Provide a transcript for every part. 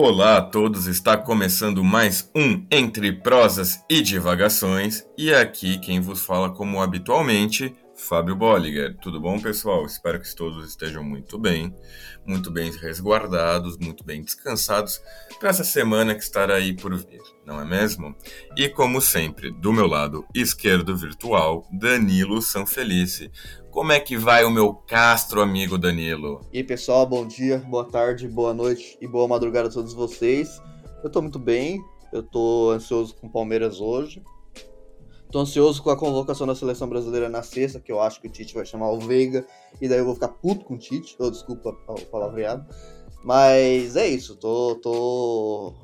Olá a todos, está começando mais um Entre Prosas e Divagações, e aqui quem vos fala como habitualmente, Fábio Bolliger. Tudo bom, pessoal? Espero que todos estejam muito bem, muito bem resguardados, muito bem descansados para essa semana que estará aí por vir, não é mesmo? E como sempre, do meu lado esquerdo virtual, Danilo Sanfelice. Como é que vai o meu castro amigo Danilo? E aí, pessoal, bom dia, boa tarde, boa noite e boa madrugada a todos vocês. Eu tô muito bem, eu tô ansioso com o Palmeiras hoje. Tô ansioso com a convocação da seleção brasileira na sexta, que eu acho que o Tite vai chamar o Veiga, e daí eu vou ficar puto com o Tite. Oh, desculpa o palavreado. Mas é isso, tô, tô.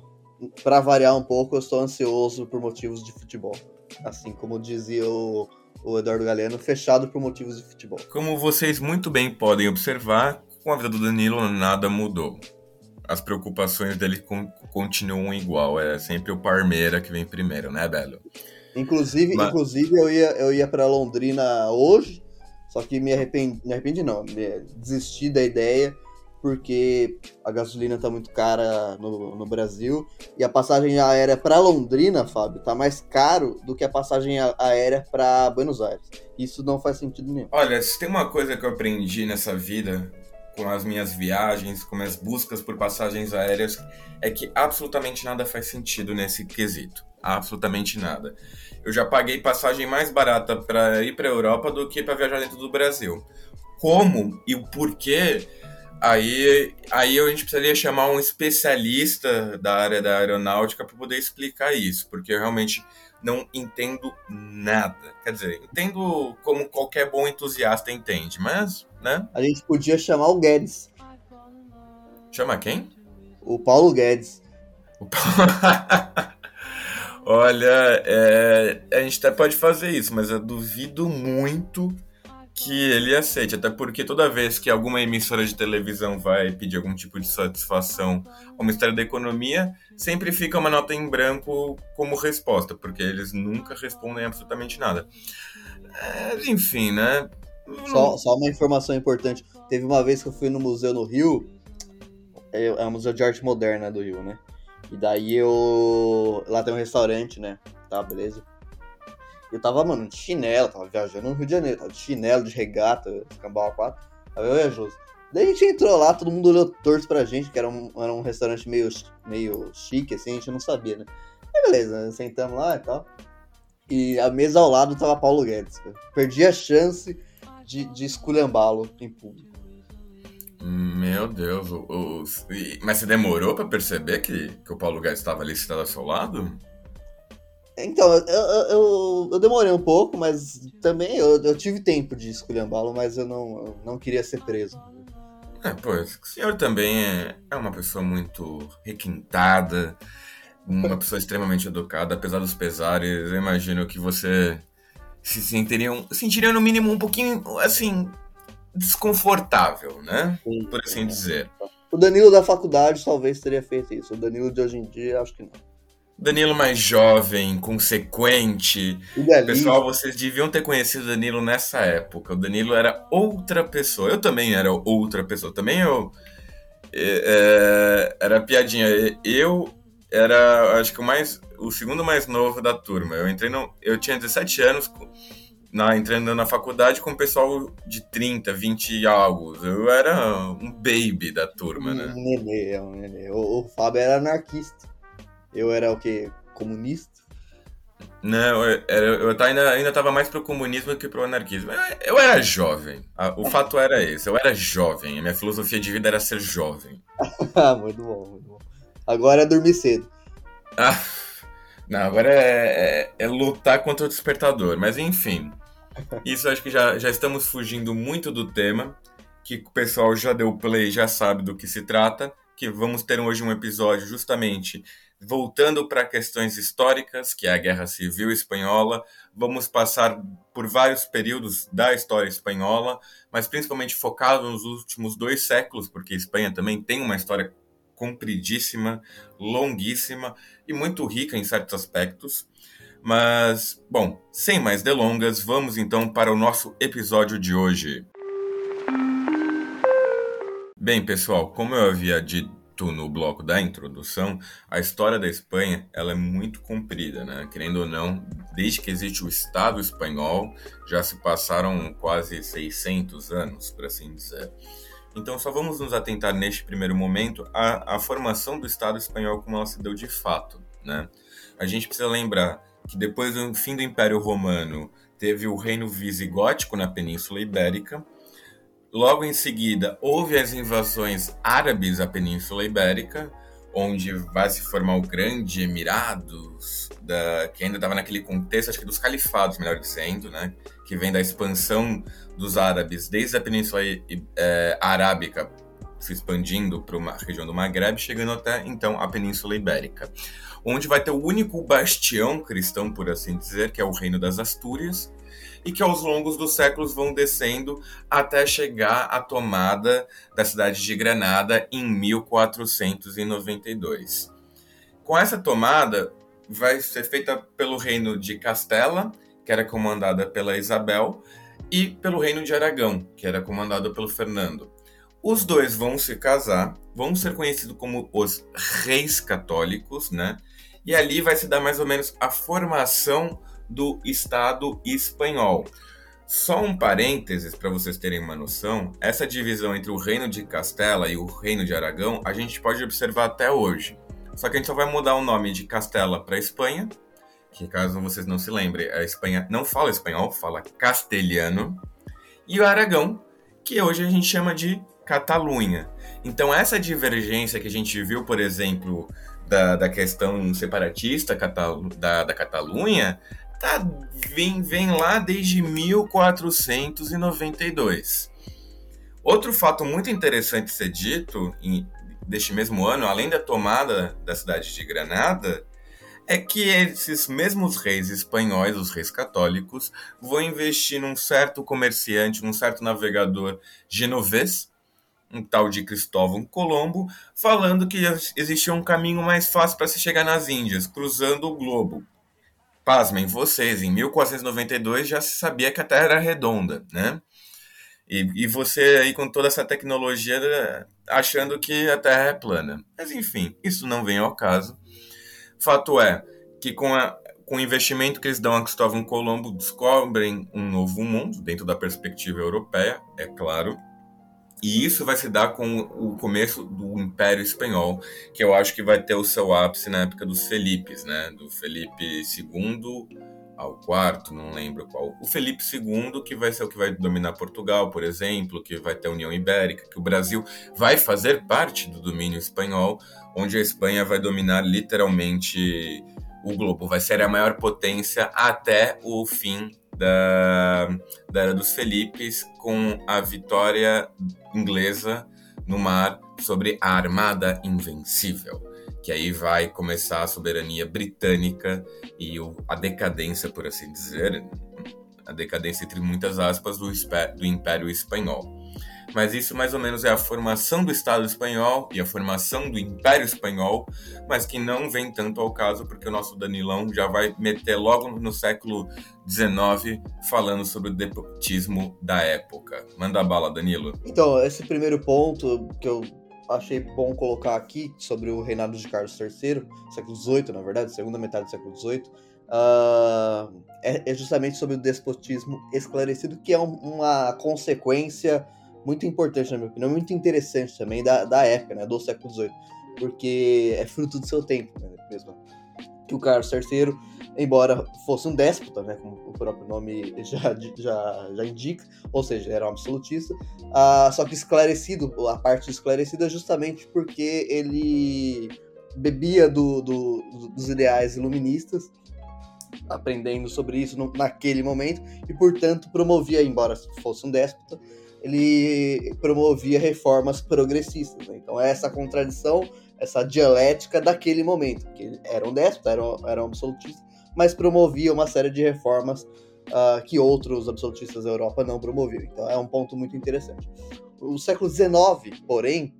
Pra variar um pouco, eu estou ansioso por motivos de futebol. Assim como dizia o, o Eduardo Galeno, fechado por motivos de futebol. Como vocês muito bem podem observar, com a vida do Danilo nada mudou. As preocupações dele continuam igual, é sempre o Parmeira que vem primeiro, né, Belo? Inclusive, Mas... inclusive eu ia, eu ia para Londrina hoje, só que me arrependi, me arrependi não, me, desisti da ideia porque a gasolina tá muito cara no, no Brasil e a passagem aérea para Londrina, Fábio, tá mais caro do que a passagem aérea para Buenos Aires. Isso não faz sentido nenhum. Olha, se tem uma coisa que eu aprendi nessa vida com as minhas viagens, com minhas buscas por passagens aéreas, é que absolutamente nada faz sentido nesse quesito. Absolutamente nada eu já paguei passagem mais barata para ir para a Europa do que para viajar dentro do Brasil. Como e o porquê, aí, aí a gente precisaria chamar um especialista da área da aeronáutica para poder explicar isso, porque eu realmente não entendo nada. Quer dizer, entendo como qualquer bom entusiasta entende, mas, né? A gente podia chamar o Guedes. Chama quem? O Paulo Guedes. O Paulo... Olha, é, a gente até pode fazer isso, mas eu duvido muito que ele aceite, até porque toda vez que alguma emissora de televisão vai pedir algum tipo de satisfação ao Ministério da Economia, sempre fica uma nota em branco como resposta, porque eles nunca respondem absolutamente nada. É, enfim, né? Só, só, uma informação importante. Teve uma vez que eu fui no museu no Rio, é, é o Museu de Arte Moderna do Rio, né? E daí eu. Lá tem um restaurante, né? Tá, beleza. Eu tava, mano, de chinelo, tava viajando no Rio de Janeiro, tava de chinelo, de regata, cambal 4. Tava eu e a. Daí a gente entrou lá, todo mundo olhou torto pra gente, que era um, era um restaurante meio, meio chique, assim, a gente não sabia, né? Aí beleza, sentamos lá e tal. E a mesa ao lado tava Paulo Guedes. Perdi a chance de, de esculhambá-lo em público. Meu Deus, o, o, mas você demorou para perceber que, que o Paulo Guedes estava ali sentado ao seu lado? Então, eu, eu, eu, demorei um pouco, mas também eu, eu tive tempo de esculhambá-lo, mas eu não, eu não queria ser preso. É, pois, o senhor também é, é uma pessoa muito requintada, uma pessoa extremamente educada, apesar dos pesares, eu imagino que você se sentiria, sentiria no mínimo um pouquinho, assim, desconfortável, né? Sim, Por assim é. dizer. O Danilo da faculdade talvez teria feito isso. O Danilo de hoje em dia, acho que não. Danilo mais jovem, consequente. Pessoal, vocês deviam ter conhecido o Danilo nessa época. O Danilo era outra pessoa. Eu também era outra pessoa. Também eu. É, era piadinha. Eu era, acho que o mais. O segundo mais novo da turma. Eu entrei no. Eu tinha 17 anos na, entrando na faculdade com o pessoal de 30, 20 e algo. Eu era um baby da turma, né? Um nenê, é um nenê. O, o Fábio era anarquista. Eu era o quê? Comunista? Não, eu, eu, ainda, ainda tava mais pro comunismo do que pro anarquismo. Eu, era jovem. O fato era esse. Eu era jovem. A minha filosofia de vida era ser jovem. muito bom, muito bom. Agora é dormir cedo. Ah, não, agora é, é, é lutar contra o despertador. Mas enfim. Isso acho que já, já estamos fugindo muito do tema, que o pessoal já deu play, já sabe do que se trata, que vamos ter hoje um episódio justamente voltando para questões históricas, que é a Guerra Civil Espanhola. Vamos passar por vários períodos da história espanhola, mas principalmente focado nos últimos dois séculos, porque Espanha também tem uma história compridíssima, longuíssima e muito rica em certos aspectos. Mas, bom, sem mais delongas, vamos então para o nosso episódio de hoje. Bem, pessoal, como eu havia dito no bloco da introdução, a história da Espanha ela é muito comprida, né? Querendo ou não, desde que existe o Estado espanhol, já se passaram quase 600 anos, por assim dizer. Então, só vamos nos atentar neste primeiro momento à, à formação do Estado espanhol como ela se deu de fato, né? A gente precisa lembrar que depois do fim do Império Romano teve o Reino Visigótico na Península Ibérica, Logo em seguida, houve as invasões árabes à Península Ibérica, onde vai se formar o Grande Emirados, da, que ainda estava naquele contexto, acho que dos califados, melhor dizendo, né? que vem da expansão dos árabes desde a Península é, Arábica, se expandindo para uma região do Maghreb, chegando até então a Península Ibérica, onde vai ter o único bastião cristão, por assim dizer, que é o Reino das Astúrias, e que aos longos dos séculos vão descendo até chegar à tomada da cidade de Granada em 1492. Com essa tomada, vai ser feita pelo reino de Castela, que era comandada pela Isabel, e pelo reino de Aragão, que era comandado pelo Fernando. Os dois vão se casar, vão ser conhecidos como os reis católicos, né? E ali vai se dar mais ou menos a formação do Estado espanhol. Só um parênteses para vocês terem uma noção: essa divisão entre o Reino de Castela e o Reino de Aragão a gente pode observar até hoje. Só que a gente só vai mudar o nome de Castela para Espanha, que caso vocês não se lembrem, a Espanha não fala espanhol, fala castelhano, e o Aragão, que hoje a gente chama de Catalunha. Então, essa divergência que a gente viu, por exemplo, da, da questão separatista da, da Catalunha, tá, vem, vem lá desde 1492. Outro fato muito interessante ser dito em, deste mesmo ano, além da tomada da cidade de Granada, é que esses mesmos reis espanhóis, os reis católicos, vão investir num certo comerciante, num certo navegador genovês, um tal de Cristóvão Colombo, falando que existia um caminho mais fácil para se chegar nas Índias, cruzando o globo. Pasmem vocês, em 1492 já se sabia que a Terra era redonda, né? E, e você aí com toda essa tecnologia achando que a Terra é plana. Mas enfim, isso não vem ao caso. Fato é que com, a, com o investimento que eles dão a Cristóvão Colombo, descobrem um novo mundo, dentro da perspectiva europeia, é claro, e isso vai se dar com o começo do Império Espanhol, que eu acho que vai ter o seu ápice na época dos Felipes, né? Do Felipe II ao quarto, não lembro qual. O Felipe II, que vai ser o que vai dominar Portugal, por exemplo, que vai ter a União Ibérica, que o Brasil vai fazer parte do domínio espanhol, onde a Espanha vai dominar literalmente o globo, vai ser a maior potência até o fim da, da Era dos Felipes, com a vitória inglesa no mar sobre a Armada Invencível, que aí vai começar a soberania britânica e o, a decadência, por assim dizer, a decadência entre muitas aspas do, do Império Espanhol. Mas isso mais ou menos é a formação do Estado espanhol e a formação do Império Espanhol, mas que não vem tanto ao caso porque o nosso Danilão já vai meter logo no século XIX falando sobre o despotismo da época. Manda bala, Danilo. Então, esse primeiro ponto que eu achei bom colocar aqui sobre o reinado de Carlos III, século XVIII, na verdade, segunda metade do século XVIII, uh, é, é, justamente sobre o despotismo esclarecido, que é um, uma consequência muito importante, na minha opinião, muito interessante também da, da época, né, do século XVIII, porque é fruto do seu tempo, né, mesmo. Que o Carlos III, embora fosse um déspota, né, como o próprio nome já, já, já indica, ou seja, era um absolutista, uh, só que esclarecido, a parte esclarecida justamente porque ele bebia do, do, dos ideais iluministas, aprendendo sobre isso no, naquele momento, e portanto promovia, embora fosse um déspota, ele promovia reformas progressistas. Né? Então, é essa contradição, essa dialética daquele momento, que ele era um déspota, era um, era um absolutista, mas promovia uma série de reformas uh, que outros absolutistas da Europa não promoviam. Então, é um ponto muito interessante. O século XIX, porém,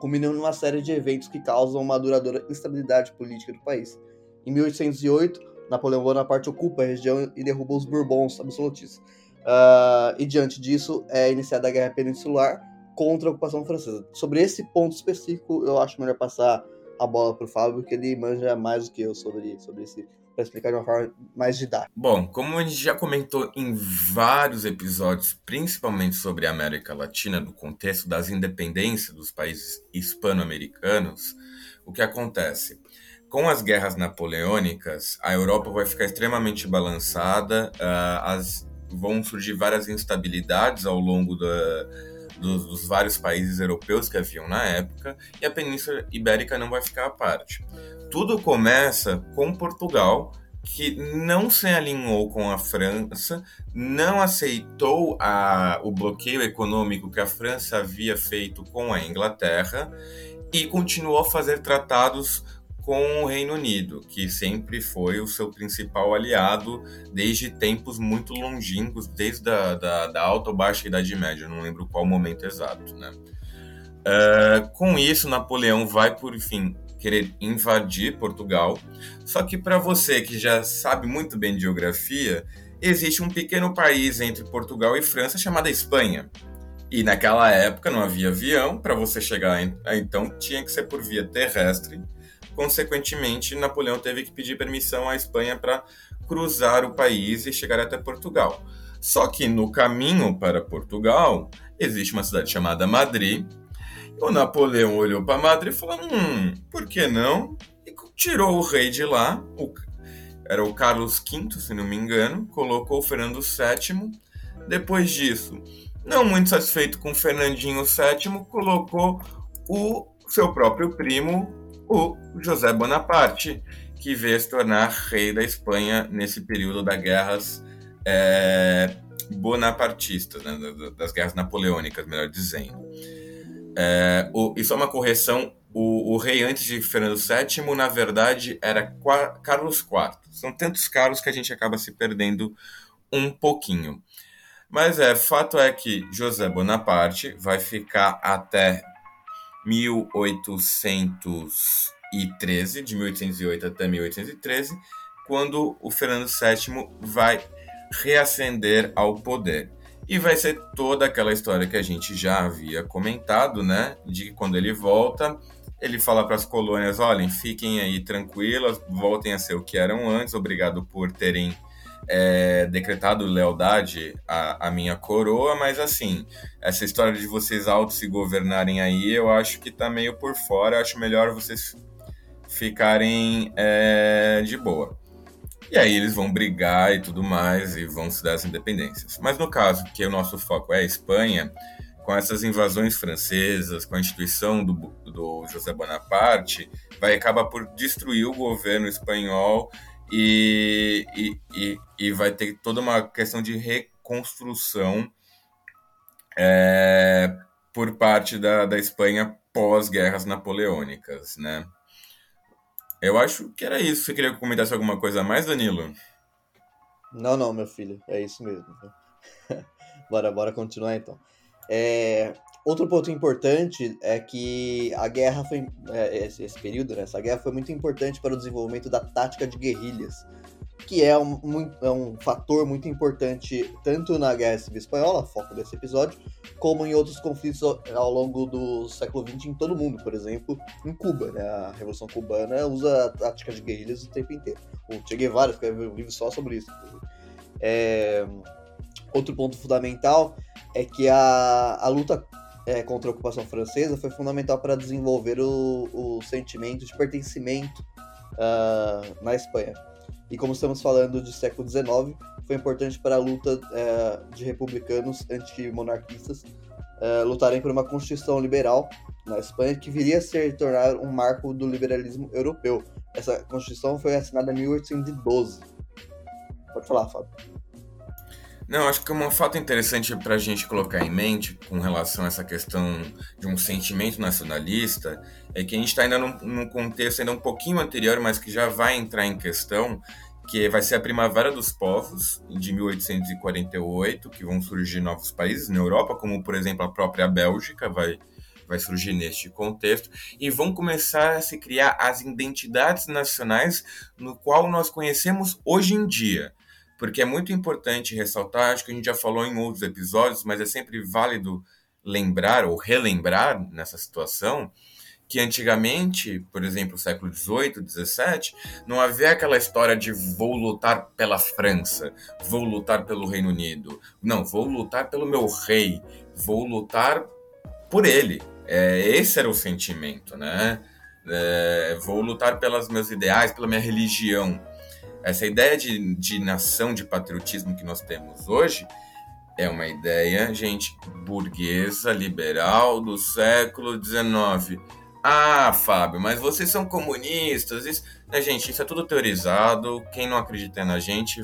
culminou numa série de eventos que causam uma duradoura instabilidade política do país. Em 1808, Napoleão Bonaparte ocupa a região e derruba os Bourbons absolutistas. Uh, e diante disso é iniciada a Guerra Peninsular, contra a ocupação francesa. Sobre esse ponto específico, eu acho melhor passar a bola para o Fábio, porque ele manja mais do que eu sobre, sobre esse para explicar de uma forma mais didática. Bom, como a gente já comentou em vários episódios, principalmente sobre a América Latina, no contexto das independências dos países hispano-americanos, o que acontece? Com as guerras napoleônicas, a Europa vai ficar extremamente balançada, uh, as, vão surgir várias instabilidades ao longo da, dos, dos, vários países europeus que haviam na época, e a Península Ibérica não vai ficar à parte. Tudo começa com Portugal, que não se alinhou com a França, não aceitou a, o bloqueio econômico que a França havia feito com a Inglaterra e continuou a fazer tratados com o Reino Unido, que sempre foi o seu principal aliado desde tempos muito longínquos, desde a da, da alta ou baixa Idade Média, não lembro qual momento exato, né? Uh, com isso, Napoleão vai, por fim, querer invadir Portugal. Só que para você que já sabe muito bem de geografia, existe um pequeno país entre Portugal e França chamado Espanha. E naquela época não havia avião, para você chegar então tinha que ser por via terrestre. Consequentemente, Napoleão teve que pedir permissão à Espanha para cruzar o país e chegar até Portugal. Só que no caminho para Portugal existe uma cidade chamada Madrid, o Napoleão olhou para Madrid e falou: hum, por que não? E tirou o rei de lá, o, era o Carlos V, se não me engano, colocou o Fernando VII. Depois disso, não muito satisfeito com Fernandinho VII, colocou o seu próprio primo, o José Bonaparte, que veio se tornar rei da Espanha nesse período das guerras é, bonapartistas, né, das guerras napoleônicas, melhor dizendo. É, o, só uma correção: o, o, rei antes de Fernando VII, na verdade, era Carlos IV. São tantos Carlos que a gente acaba se perdendo um pouquinho. Mas é, fato é que José Bonaparte vai ficar até 1813, de 1808 até 1813, quando o Fernando VII vai reascender ao poder. E vai ser toda aquela história que a gente já havia comentado, né? De que quando ele volta, ele fala para as colônias: olhem, fiquem aí tranquilas, voltem a ser o que eram antes, obrigado por terem é, decretado lealdade à, à, minha coroa, mas assim, essa história de vocês auto se governarem aí, eu acho que tá meio por fora, acho melhor vocês ficarem é, de boa. E aí eles vão brigar e tudo mais e vão se dar as independências. Mas no caso, que o nosso foco é a Espanha, com essas invasões francesas, com a instituição do, do José Bonaparte, vai acabar por destruir o governo espanhol e, e, e, vai ter toda uma questão de reconstrução é, por parte da, da Espanha pós-guerras napoleônicas, né? Eu acho que era isso. Você queria que eu comentasse alguma coisa a mais, Danilo? Não, não, meu filho. É isso mesmo. bora, bora continuar então. É, outro ponto importante é que a guerra foi. É, esse, esse, período, né, essa guerra foi muito importante para o desenvolvimento da tática de guerrilhas que é um, é um fator muito importante tanto na Guerra Civil Espanhola, foco desse episódio, como em outros conflitos ao longo do século XX em todo o mundo, por exemplo, em Cuba. Né? A Revolução Cubana usa a tática de guerrilhas o tempo inteiro. O Che Guevara escreveu um livro só sobre isso. É... Outro ponto fundamental é que a, a luta é, contra a ocupação francesa foi fundamental para desenvolver o, o sentimento de pertencimento uh, na Espanha. E como estamos falando de século XIX, foi importante para a luta é, de republicanos antimonarquistas é, lutarem por uma constituição liberal na Espanha que viria a se tornar um marco do liberalismo europeu. Essa constituição foi assinada em 1812. Pode falar, Fábio. Não, acho que um fato interessante para a gente colocar em mente com relação a essa questão de um sentimento nacionalista é que a gente está ainda num, num, contexto ainda um pouquinho anterior, mas que já vai entrar em questão, que vai ser a Primavera dos Povos, de 1848, que vão surgir novos países na Europa, como por exemplo a própria Bélgica vai, vai surgir neste contexto, e vão começar a se criar as identidades nacionais no qual nós conhecemos hoje em dia porque é muito importante ressaltar, acho que a gente já falou em outros episódios, mas é sempre válido lembrar ou relembrar nessa situação que antigamente, por exemplo, século XVIII, XVII, não havia aquela história de vou lutar pela França, vou lutar pelo Reino Unido. Não, vou lutar pelo meu rei, vou lutar por ele. É, esse era o sentimento, né? É, vou lutar pelos meus ideais, pela minha religião. Essa ideia de, de nação, de patriotismo que nós temos hoje, é uma ideia, gente, burguesa, liberal do século XIX ah, Fábio, mas vocês são comunistas. Isso... Né, gente, isso é tudo teorizado. Quem não acredita na gente,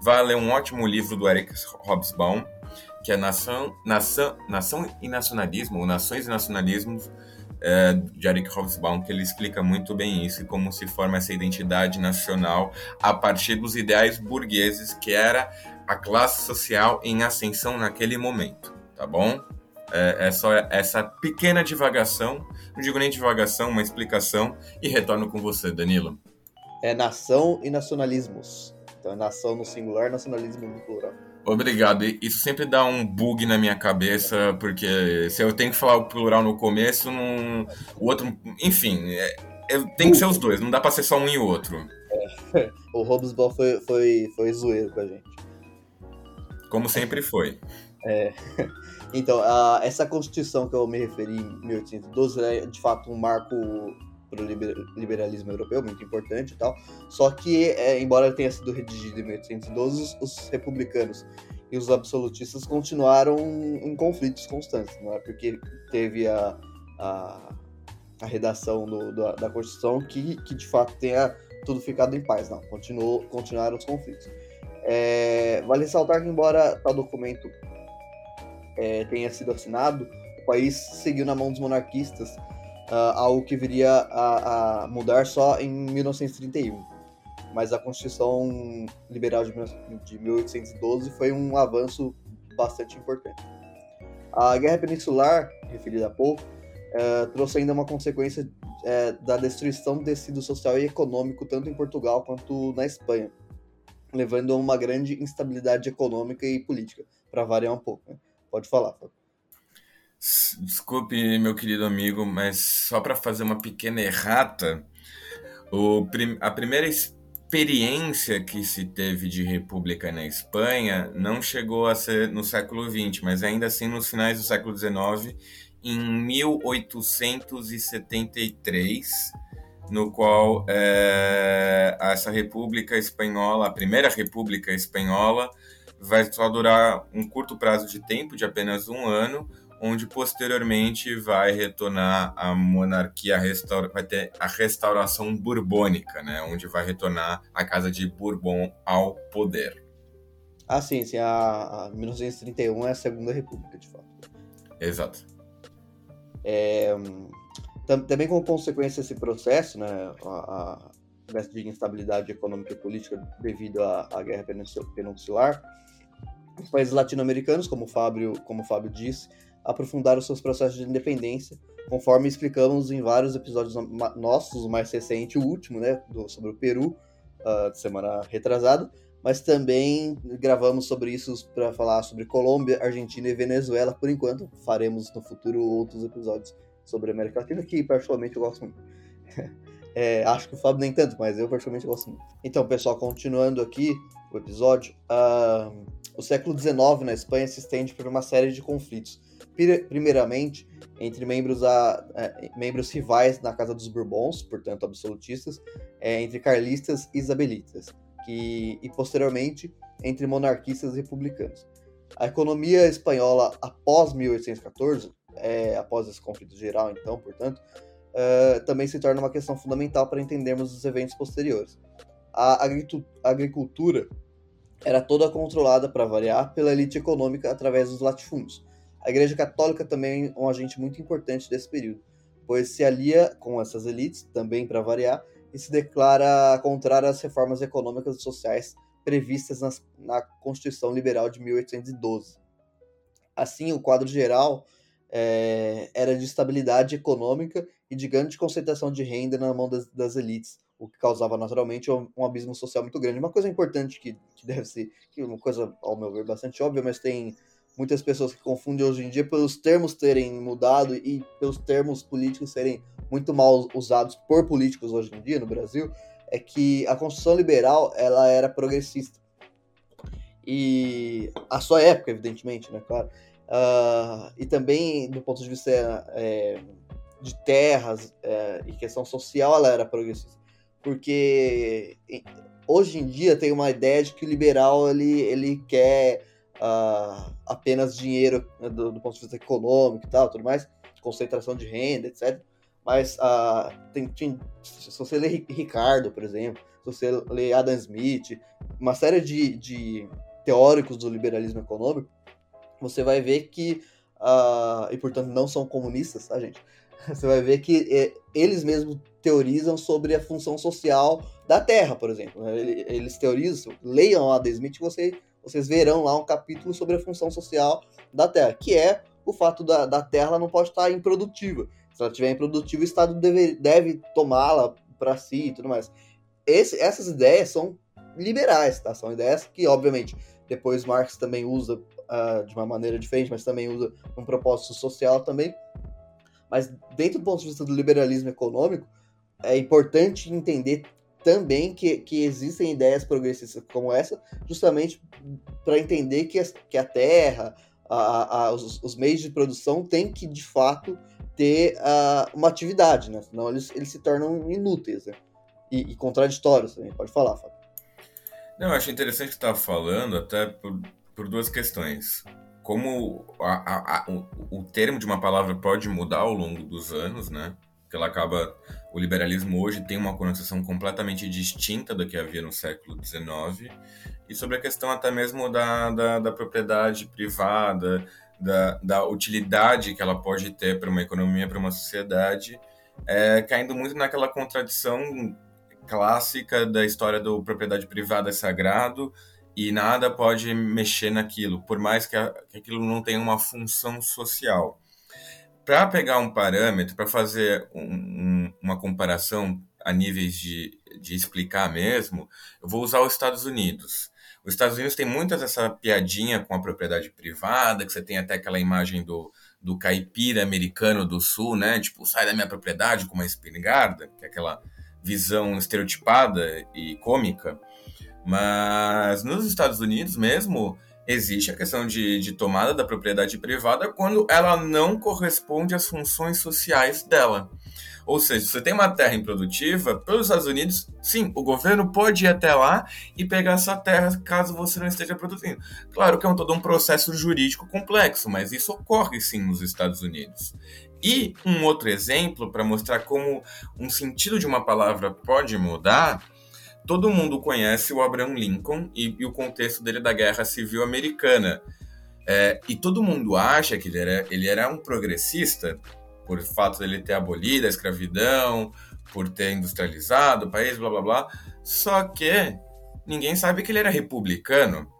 vai ler um ótimo livro do Eric Hobsbawm, que é Nação, Nação, Nação e Nacionalismo, ou Nações e Nacionalismos, é, de Eric Hobsbawm, que ele explica muito bem isso e como se forma essa identidade nacional a partir dos ideais burgueses, que era a classe social em ascensão naquele momento, tá bom? É, é só essa pequena divagação, não digo nem divagação, uma explicação, e retorno com você, Danilo. É nação e nacionalismos. Então é nação no singular, nacionalismo no plural. Obrigado. Isso sempre dá um bug na minha cabeça, porque se eu tenho que falar o plural no começo, não... o outro. Enfim, é... tem que ser os dois, não dá pra ser só um e o outro. É. O Hobsbawm foi, foi, foi zoeiro com a gente. Como sempre foi. É. Então, a, essa Constituição que eu me referi em 1812 é de fato um marco para o liberalismo europeu, muito importante e tal. Só que, é, embora tenha sido redigido em 1812, os, os, republicanos e os absolutistas continuaram em conflitos constantes, não é porque teve a, a, a redação do, do, da Constituição que, que de fato tenha tudo ficado em paz, não. Continuou, continuaram os conflitos. É, vale ressaltar que, embora tal documento é, tenha sido assinado, o país seguiu na mão dos monarquistas, uh, algo que viria a, a, mudar só em 1931. Mas a Constituição Liberal de, de 1812 foi um avanço bastante importante. A Guerra Peninsular, referida há pouco, uh, trouxe ainda uma consequência uh, da destruição do tecido social e econômico tanto em Portugal quanto na Espanha, levando a uma grande instabilidade econômica e política, para variar um pouco. Né? Pode falar. Desculpe, meu querido amigo, mas só para fazer uma pequena errata, o, a primeira experiência que se teve de república na Espanha não chegou a ser no século XX, mas ainda assim nos finais do século XIX, em 1873, no qual é, essa República Espanhola, a primeira República Espanhola, vai só durar um curto prazo de tempo, de apenas um ano, onde posteriormente vai retornar a monarquia, restaura, vai ter a restauração borbônica, né, onde vai retornar a casa de Bourbon ao poder. Ah, sim, sim a, a 1931 é a Segunda República, de fato. Exato. É, também como consequência desse processo, né, a, a de instabilidade econômica e política devido à, à guerra peninsular, os países latino-americanos, como o Fábio, como o Fábio disse, aprofundaram seus processos de independência, conforme explicamos em vários episódios nossos, o mais recente, o último, né, do, sobre o Peru, uh, de semana retrasada, mas também gravamos sobre isso para falar sobre Colômbia, Argentina e Venezuela. Por enquanto, faremos no futuro outros episódios sobre a América Latina, que particularmente eu gosto muito. É, acho que o Fábio nem tanto, mas eu particularmente gosto muito. Então, pessoal, continuando aqui o episódio, uh, o século XIX na Espanha se estende por uma série de conflitos. Primeiramente, entre membros, a, é, membros rivais na Casa dos Bourbons, portanto absolutistas, é, entre carlistas e isabelitas, que, e posteriormente entre monarquistas e republicanos. A economia espanhola após 1814, é, após esse conflito geral, então, portanto, também se torna uma questão fundamental para entendermos os eventos posteriores. A agricultura era toda controlada, para variar, pela elite econômica através dos latifúndios. A Igreja Católica também é um agente muito importante desse período, pois se alia com essas elites, também para variar, e se declara contrária às reformas econômicas e sociais previstas nas, na Constituição Liberal de 1812. Assim, o quadro geral é, era de estabilidade econômica e de grande concentração de renda na mão das, das elites, o que causava naturalmente um, um, abismo social muito grande. Uma coisa importante que, que deve ser, que é uma coisa, ao meu ver, bastante óbvia, mas tem muitas pessoas que confundem hoje em dia pelos termos terem mudado e pelos termos políticos serem muito mal usados por políticos hoje em dia no Brasil, é que a Constituição Liberal ela era progressista. E a sua época, evidentemente, né, claro. Uh, e também, do ponto de vista é, de terras é, e questão social, ela era progressista. Porque hoje em dia tem uma ideia de que o liberal ele, ele quer uh, apenas dinheiro né, do, do, ponto de vista econômico e tal, tudo mais, concentração de renda, etc. Mas uh, tem, tem, se você ler Ricardo, por exemplo, se você ler Adam Smith, uma série de, de teóricos do liberalismo econômico, você vai ver que, uh, e portanto não são comunistas, tá, gente? Você vai ver que é, eles mesmos teorizam sobre a função social da Terra, por exemplo. Né? Eles teorizam, leiam Adam Smith, você, vocês verão lá um capítulo sobre a função social da Terra, que é o fato da, da Terra não pode estar improdutiva. Se ela estiver improdutiva, o Estado deve, deve tomá-la para si e tudo mais. Esse, essas ideias são liberais, tá? São ideias que, obviamente, depois Marx também usa uh, de uma maneira diferente, mas também usa um propósito social também. Mas dentro do ponto de vista do liberalismo econômico, é importante entender também que, que existem ideias progressistas como essa, justamente para entender que a, que a terra, a, a, os, os, meios de produção têm que, de fato, ter uh, uma atividade, né? senão eles, eles se tornam inúteis né? e, e contraditórios também. Pode falar, Fábio. Não, eu acho interessante que você estava falando, até por, por duas questões. Como a, a, a, o, o termo de uma palavra pode mudar ao longo dos anos, né? Porque ela acaba. O liberalismo hoje tem uma conotação completamente distinta do que havia no século XIX, e sobre a questão até mesmo da, da, da propriedade privada, da, da utilidade que ela pode ter para uma economia, para uma sociedade, é, caindo muito naquela contradição clássica da história do propriedade privada é sagrado e nada pode mexer naquilo, por mais que, a, que aquilo não tenha uma função social. Para pegar um parâmetro, para fazer um, um, uma comparação a níveis de, de explicar mesmo, eu vou usar os Estados Unidos. Os Estados Unidos tem muitas essa piadinha com a propriedade privada, que você tem até aquela imagem do, do caipira americano do sul, né? Tipo, sai da minha propriedade com uma espingarda, que é aquela visão estereotipada e cômica, mas nos Estados Unidos mesmo existe a questão de, de tomada da propriedade privada quando ela não corresponde às funções sociais dela. Ou seja, se você tem uma terra improdutiva, pelos Estados Unidos, sim, o governo pode ir até lá e pegar essa terra caso você não esteja produzindo. Claro que é um, todo um processo jurídico complexo, mas isso ocorre sim nos Estados Unidos. E um outro exemplo para mostrar como um sentido de uma palavra pode mudar. Todo mundo conhece o Abraham Lincoln e, e o contexto dele da Guerra Civil Americana. É, e todo mundo acha que ele era, ele era um progressista por fato dele ter abolido a escravidão, por ter industrializado o país, blá blá blá. Só que ninguém sabe que ele era republicano.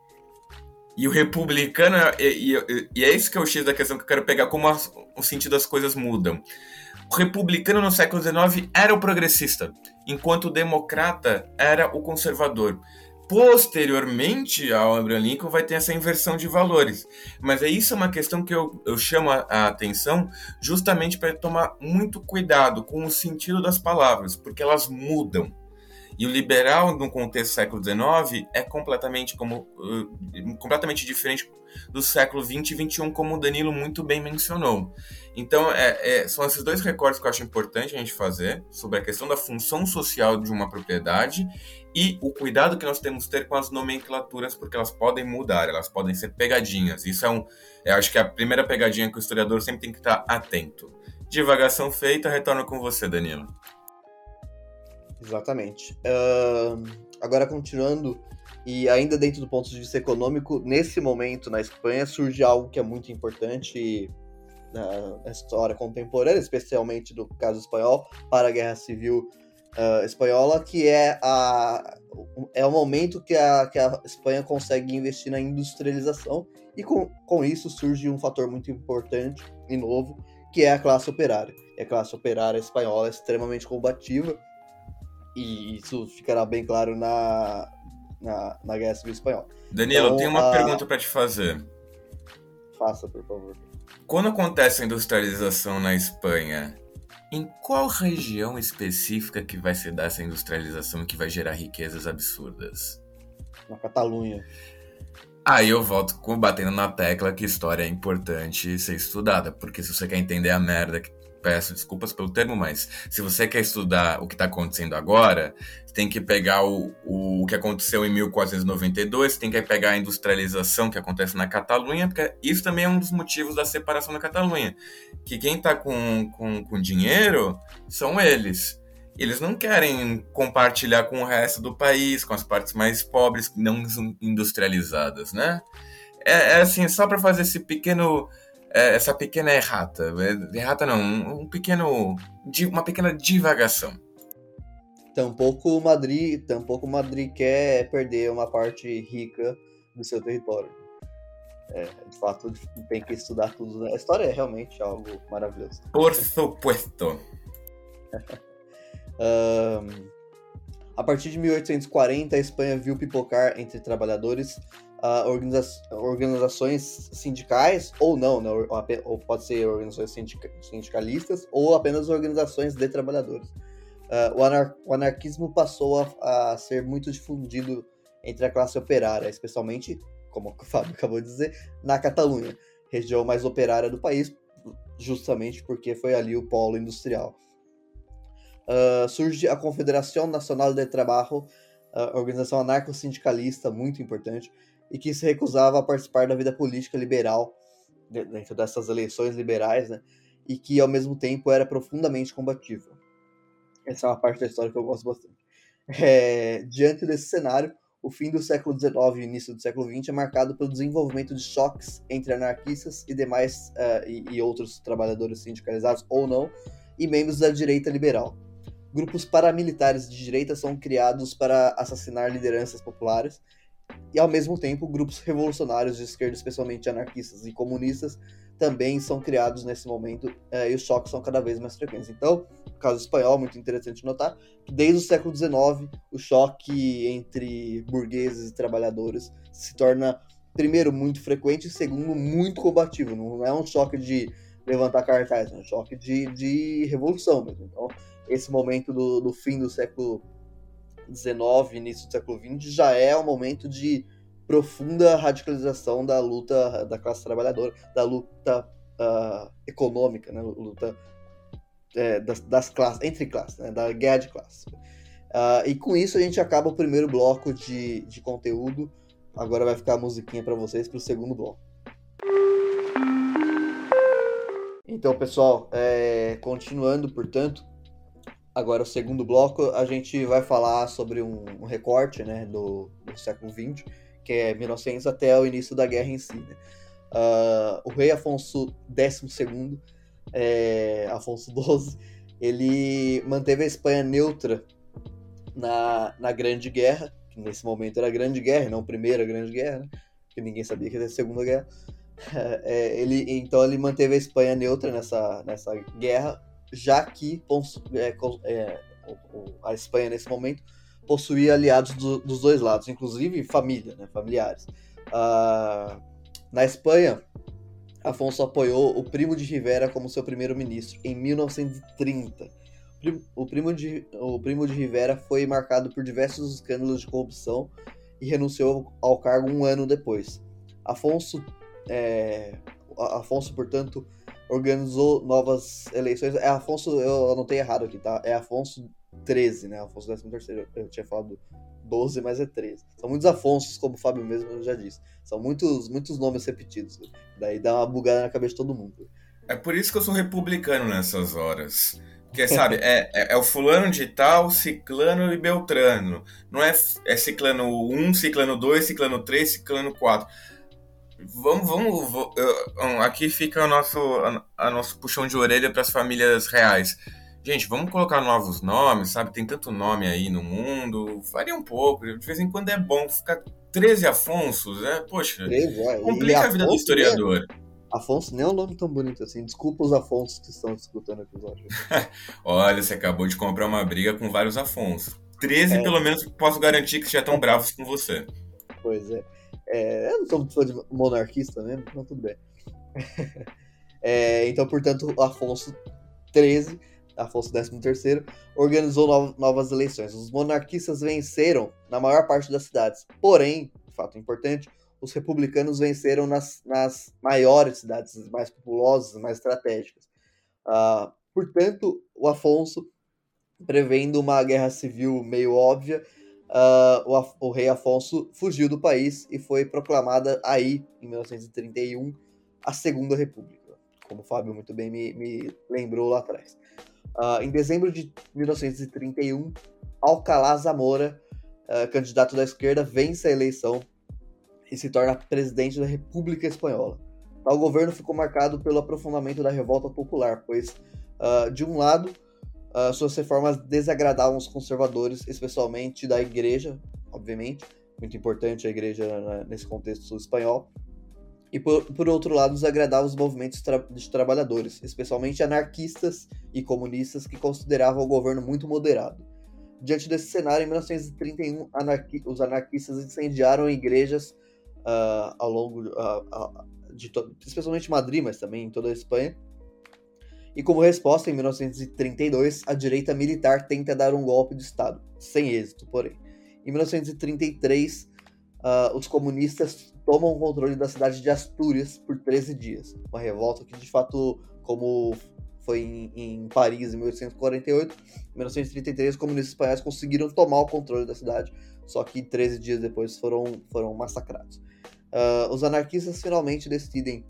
E o republicano, e, e, e, é isso que é o X da questão que eu quero pegar, como as, o sentido das coisas mudam. O republicano no século XIX era o progressista, enquanto o democrata era o conservador. Posteriormente ao Abraham Lincoln vai ter essa inversão de valores. Mas é isso é uma questão que eu, eu chamo a atenção justamente para tomar muito cuidado com o sentido das palavras, porque elas mudam. E o liberal, no contexto do século XIX, é completamente, como, uh, completamente diferente do século XX e XXI, como o Danilo muito bem mencionou. Então, é, é, são esses dois recortes que eu acho importante a gente fazer sobre a questão da função social de uma propriedade e o cuidado que nós temos que ter com as nomenclaturas, porque elas podem mudar, elas podem ser pegadinhas. Isso é um. Eu acho que é a primeira pegadinha que o historiador sempre tem que estar atento. Divagação feita, retorno com você, Danilo. Exatamente. Uh, agora, continuando, e ainda dentro do ponto de vista econômico, nesse momento na Espanha surge algo que é muito importante na história contemporânea, especialmente no caso espanhol, para a Guerra Civil uh, Espanhola, que é, a, é o momento que a, que a Espanha consegue investir na industrialização, e com, com isso surge um fator muito importante e novo, que é a classe operária. E a classe operária espanhola é extremamente combativa, e isso ficará bem claro na, na, na Guerra Civil Espanhola. Danilo, então, eu tenho uma a... pergunta para te fazer. Faça, por favor. Quando acontece a industrialização na Espanha, em qual região específica que vai se dar essa industrialização que vai gerar riquezas absurdas? Na Catalunha. Aí eu volto batendo na tecla que história é importante ser estudada, porque se você quer entender a merda que peço desculpas pelo termo, mas se você quer estudar o que está acontecendo agora, tem que pegar o, o, que aconteceu em 1492, tem que pegar a industrialização que acontece na Catalunha, porque isso também é um dos motivos da separação da Catalunha. Que quem está com, com, com dinheiro são eles. Eles não querem compartilhar com o resto do país, com as partes mais pobres, não industrializadas, né? É, é assim, só para fazer esse pequeno essa pequena errata. É, errata não, um pequeno, uma pequena divagação. Tampouco o Madrid, tampouco o Madrid quer perder uma parte rica do seu território. É, de fato, tem que estudar tudo. Né? A história é realmente algo maravilhoso. Por supuesto. um, a partir de 1840, a Espanha viu pipocar entre trabalhadores uh, organiza organizações sindicais, ou não, né? ou, ou pode ser organizações sindica sindicalistas, ou apenas organizações de trabalhadores. Uh, o, anar o, anarquismo passou a, a, ser muito difundido entre a classe operária, especialmente, como o Fábio acabou de dizer, na Catalunha, região mais operária do país, justamente porque foi ali o polo industrial. Uh, surge a Confederação Nacional de Trabalho, uh, organização anarco-sindicalista muito importante, e que se recusava a participar da vida política liberal dentro dessas eleições liberais, né? E que ao mesmo tempo era profundamente combativa. Essa é uma parte da história que eu gosto bastante. É, diante desse cenário, o fim do século XIX e início do século XX é marcado pelo desenvolvimento de choques entre anarquistas e demais uh, e, e outros trabalhadores sindicalizados ou não, e membros da direita liberal. Grupos paramilitares de direita são criados para assassinar lideranças populares e ao mesmo tempo grupos revolucionários de esquerda, especialmente anarquistas e comunistas, também são criados nesse momento eh, e os choques são cada vez mais frequentes. Então, no caso espanhol, muito interessante notar que desde o século XIX o choque entre burgueses e trabalhadores se torna, primeiro, muito frequente e, segundo, muito combativo. Não é um choque de levantar cartaz, é um choque de, de revolução mesmo. Então, esse momento do, do fim do século XIX, início do século XX, já é um momento de profunda radicalização da luta da classe trabalhadora, da luta uh, econômica, né? luta é, das, das, classes, entre classes, né? da guerra de classes. Uh, e com isso a gente acaba o primeiro bloco de, de conteúdo. Agora vai ficar a musiquinha para vocês para o segundo bloco. Então, pessoal, é, continuando, portanto, Agora, o segundo bloco, a gente vai falar sobre um, recorte né, do, do, século XX, que é 1900 até o início da guerra em si. Né? Uh, o rei Afonso XII, é, Afonso XII, ele manteve a Espanha neutra na, na Grande Guerra, que nesse momento era a Grande Guerra, não a Primeira Grande Guerra, né? porque ninguém sabia que era a Segunda Guerra. É, ele, então ele manteve a Espanha neutra nessa, nessa guerra, já que é, é, a Espanha, nesse momento, possuía aliados do, dos dois lados, inclusive família, né, familiares. Uh, na Espanha, Afonso apoiou o Primo de Rivera como seu primeiro-ministro em 1930. O primo, de, o Primo de Rivera foi marcado por diversos escândalos de corrupção e renunciou ao cargo um ano depois. Afonso, é, Afonso portanto, organizou novas eleições. É Afonso, eu anotei errado aqui, tá? É Afonso 13, né? Afonso 13 Eu tinha falado 12, mas é 13. São muitos Afonsos, como o Fábio mesmo já disse. São muitos, muitos nomes repetidos. Daí dá uma bugada na cabeça de todo mundo. É por isso que eu sou republicano nessas horas. Porque, sabe, é, é, é, o fulano de tal, ciclano e beltrano. Não é, é ciclano 1, ciclano 2, ciclano 3, ciclano 4 Vamos, vamos, aqui fica o nosso, a, a nosso puxão de orelha para as famílias reais. Gente, vamos colocar novos nomes, sabe? Tem tanto nome aí no mundo, varia um pouco. De vez em quando é bom ficar 13 Afonsos, né? Poxa, 13, é. complica a vida do historiador. Afonso nem é um nome tão bonito assim. Desculpa os Afonsos que estão escutando o episódio. Olha, você acabou de comprar uma briga com vários Afonsos. 13, é. pelo menos, posso garantir que já estão bravos com você. Pois é. É, eu não sou muito fã de monarquista mesmo, mas tudo bem. é, então, portanto, Afonso XIII, Afonso XIII, organizou novas eleições. Os monarquistas venceram na maior parte das cidades. Porém, fato importante, os republicanos venceram nas, nas maiores cidades, mais populosas, mais estratégicas. Uh, portanto, o Afonso, prevendo uma guerra civil meio óbvia, uh, o, o, rei Afonso fugiu do país e foi proclamada aí, em 1931, a Segunda República, como o Fábio muito bem me, me lembrou lá atrás. Uh, em dezembro de 1931, Alcalá Zamora, candidato da esquerda, vence a eleição e se torna presidente da República Espanhola. Tal governo ficou marcado pelo aprofundamento da revolta popular, pois, uh, de um lado, uh, suas reformas desagradavam os conservadores, especialmente da igreja, obviamente, muito importante a igreja né, nesse contexto espanhol, e por, por outro lado, desagradavam os movimentos tra de trabalhadores, especialmente anarquistas e comunistas que consideravam o governo muito moderado. Diante desse cenário, em 1931, anarqui os anarquistas incendiaram igrejas uh, ao longo uh, de especialmente Madrid, mas também em toda a Espanha. E como resposta, em 1932, a direita militar tenta dar um golpe de Estado, sem êxito, porém. Em 1933, uh, ah, os comunistas tomam o controle da cidade de Astúrias por 13 dias. Uma revolta que, de fato, como foi em, em, Paris em 1848. Em 1933, os comunistas espanhóis conseguiram tomar o controle da cidade, só que 13 dias depois foram, foram massacrados. Uh, os anarquistas finalmente decidem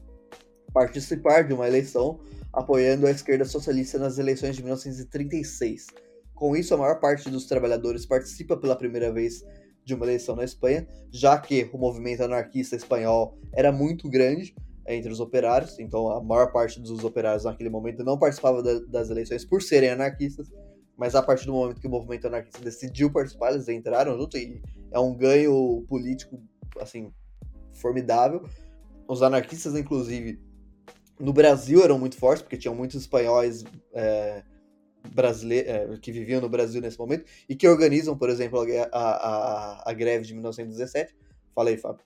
participar de uma eleição apoiando a esquerda socialista nas eleições de 1936. Com isso, a maior parte dos trabalhadores participa pela primeira vez de uma eleição na Espanha, já que o movimento anarquista espanhol era muito grande entre os operários, então a maior parte dos operários naquele momento não participava da, das eleições por serem anarquistas, mas a partir do momento que o movimento anarquista decidiu participar, eles entraram junto e é um ganho político, assim, formidável. Os anarquistas, inclusive, no Brasil eram muito fortes, porque tinham muitos espanhóis é, brasileiros é, que viviam no Brasil nesse momento e que organizam, por exemplo, a, a, a greve de 1917. Falei, Fábio.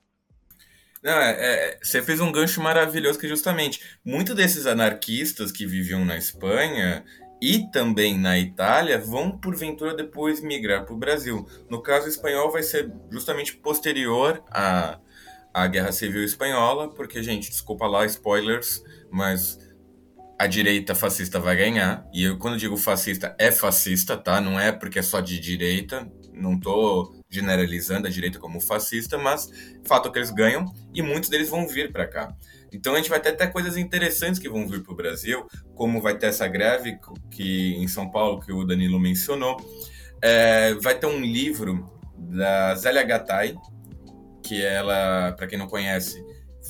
Não, é, é, você fez um gancho maravilhoso que justamente muitos desses anarquistas que viviam na Espanha e também na Itália vão porventura depois migrar para o Brasil. No caso espanhol vai ser justamente posterior à, à Guerra Civil Espanhola, porque gente, desculpa lá spoilers, mas a direita fascista vai ganhar. E eu quando digo fascista é fascista, tá? Não é porque é só de direita. Não tô generalizando a direita como fascista, mas fato é que eles ganham e muitos deles vão vir para cá. Então a gente vai ter até coisas interessantes que vão vir para o Brasil, como vai ter essa greve que em São Paulo que o Danilo mencionou. É, vai ter um livro da Zélia Gattai, que ela, para quem não conhece,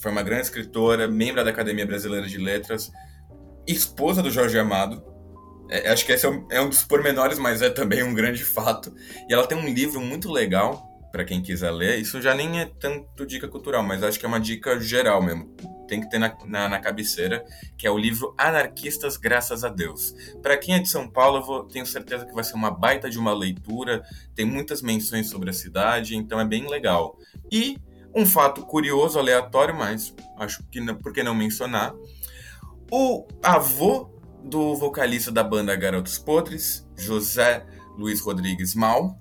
foi uma grande escritora, membro da Academia Brasileira de Letras, esposa do Jorge Amado, é, acho que esse é um, é um dos pormenores, mas é também um grande fato. E ela tem um livro muito legal para quem quiser ler. Isso já nem é tanto dica cultural, mas acho que é uma dica geral mesmo. Tem que ter na, na, na cabeceira, que é o livro Anarquistas Graças a Deus. Para quem é de São Paulo, eu vou, tenho certeza que vai ser uma baita de uma leitura. Tem muitas menções sobre a cidade, então é bem legal. E um fato curioso, aleatório, mas acho que não, por que não mencionar? O avô do vocalista da banda Garotos Podres, José Luiz Rodrigues Mal,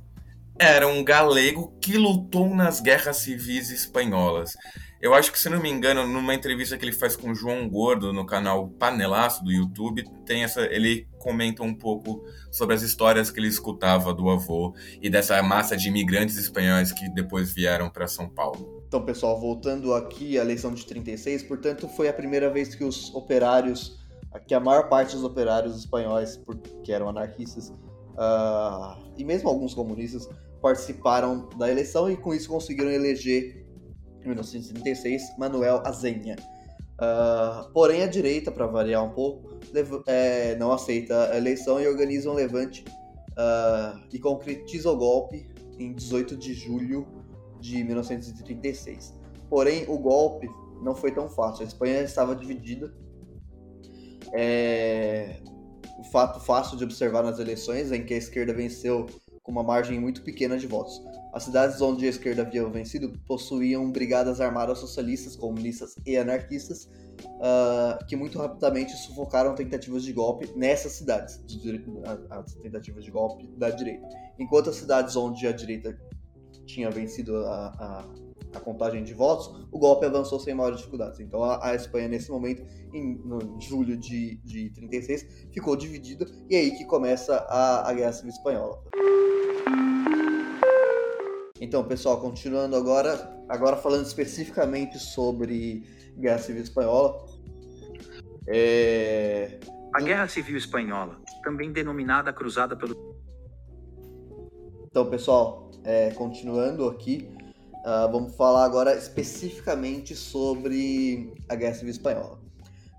era um galego que lutou nas guerras civis espanholas. Eu acho que, se não me engano, numa entrevista que ele faz com o João Gordo no canal Panelaço do YouTube, tem essa, ele comenta um pouco sobre as histórias que ele escutava do avô e dessa massa de imigrantes espanhóis que depois vieram para São Paulo. Então, pessoal, voltando aqui à eleição de 36, portanto, foi a primeira vez que os operários que a maior parte dos operários espanhóis, que eram anarquistas, uh, e mesmo alguns comunistas, participaram da eleição e com isso conseguiram eleger, em 1936, Manuel Azenha. Uh, porém, a direita, para variar um pouco, é, não aceita a eleição e organiza um levante uh, e concretiza o golpe em 18 de julho de 1936. Porém, o golpe não foi tão fácil. A Espanha estava dividida é, o fato fácil de observar nas eleições, em que a esquerda venceu com uma margem muito pequena de votos. As cidades onde a esquerda havia vencido possuíam brigadas armadas socialistas, comunistas e anarquistas, uh, que muito rapidamente sufocaram tentativas de golpe nessas cidades, de, as tentativas de golpe da direita. Enquanto as cidades onde a direita tinha vencido a, a, a contagem de votos, o golpe avançou sem maiores dificuldades. Então a, a Espanha, nesse momento, em no julho de, de 36, ficou dividida, e é aí que começa a, a Guerra Civil Espanhola. Então, pessoal, continuando agora, agora falando especificamente sobre Guerra Civil Espanhola. É... A Guerra Civil Espanhola, também denominada Cruzada pelo. Então, pessoal, é, continuando aqui, uh, vamos falar agora especificamente sobre a Guerra Civil Espanhola.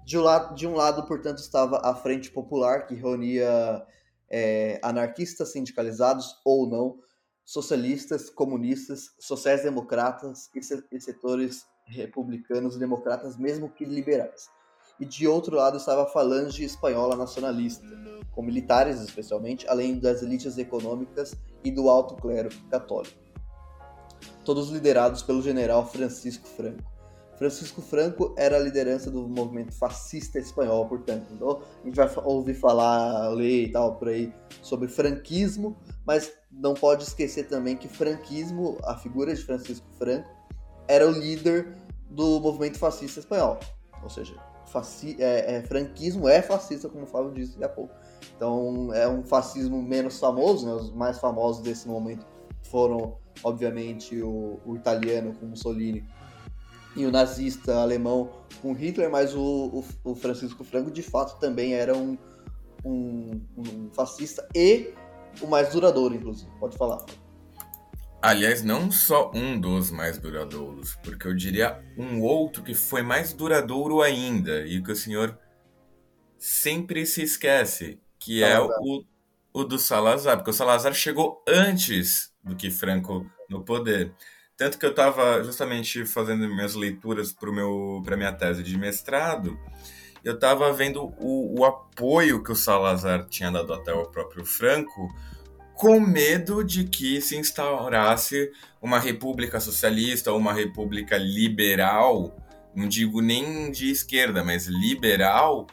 De um lado, de um lado portanto, estava a Frente Popular, que reunia é, anarquistas sindicalizados ou não, socialistas, comunistas, sociais-democratas e setores republicanos e democratas, mesmo que liberais. E de outro lado estava a falange espanhola nacionalista, com militares especialmente, além das elites econômicas e do alto clero católico. Todos liderados pelo general Francisco Franco. Francisco Franco era a liderança do movimento fascista espanhol, portanto. Então, a gente vai ouvir falar, ler e tal por aí sobre franquismo, mas não pode esquecer também que franquismo, a figura de Francisco Franco, era o líder do movimento fascista espanhol. Ou seja, é, é, franquismo é fascista, como o Fábio disse há pouco. Então é um fascismo menos famoso, né? os mais famosos desse momento foram, obviamente, o, o italiano com Mussolini e o nazista alemão com Hitler, mas o, o, o Francisco Franco de fato também era um, um, um fascista e o mais duradouro, inclusive. Pode falar. Aliás, não só um dos mais duradouros, porque eu diria um outro que foi mais duradouro ainda e que o senhor sempre se esquece, que Salazar. é o, o do Salazar, porque o Salazar chegou antes do que Franco no poder. Tanto que eu estava justamente fazendo minhas leituras para minha tese de mestrado, eu estava vendo o, o apoio que o Salazar tinha dado até ao próprio Franco com medo de que se instaurasse uma república socialista ou uma república liberal, não digo nem de esquerda, mas liberal,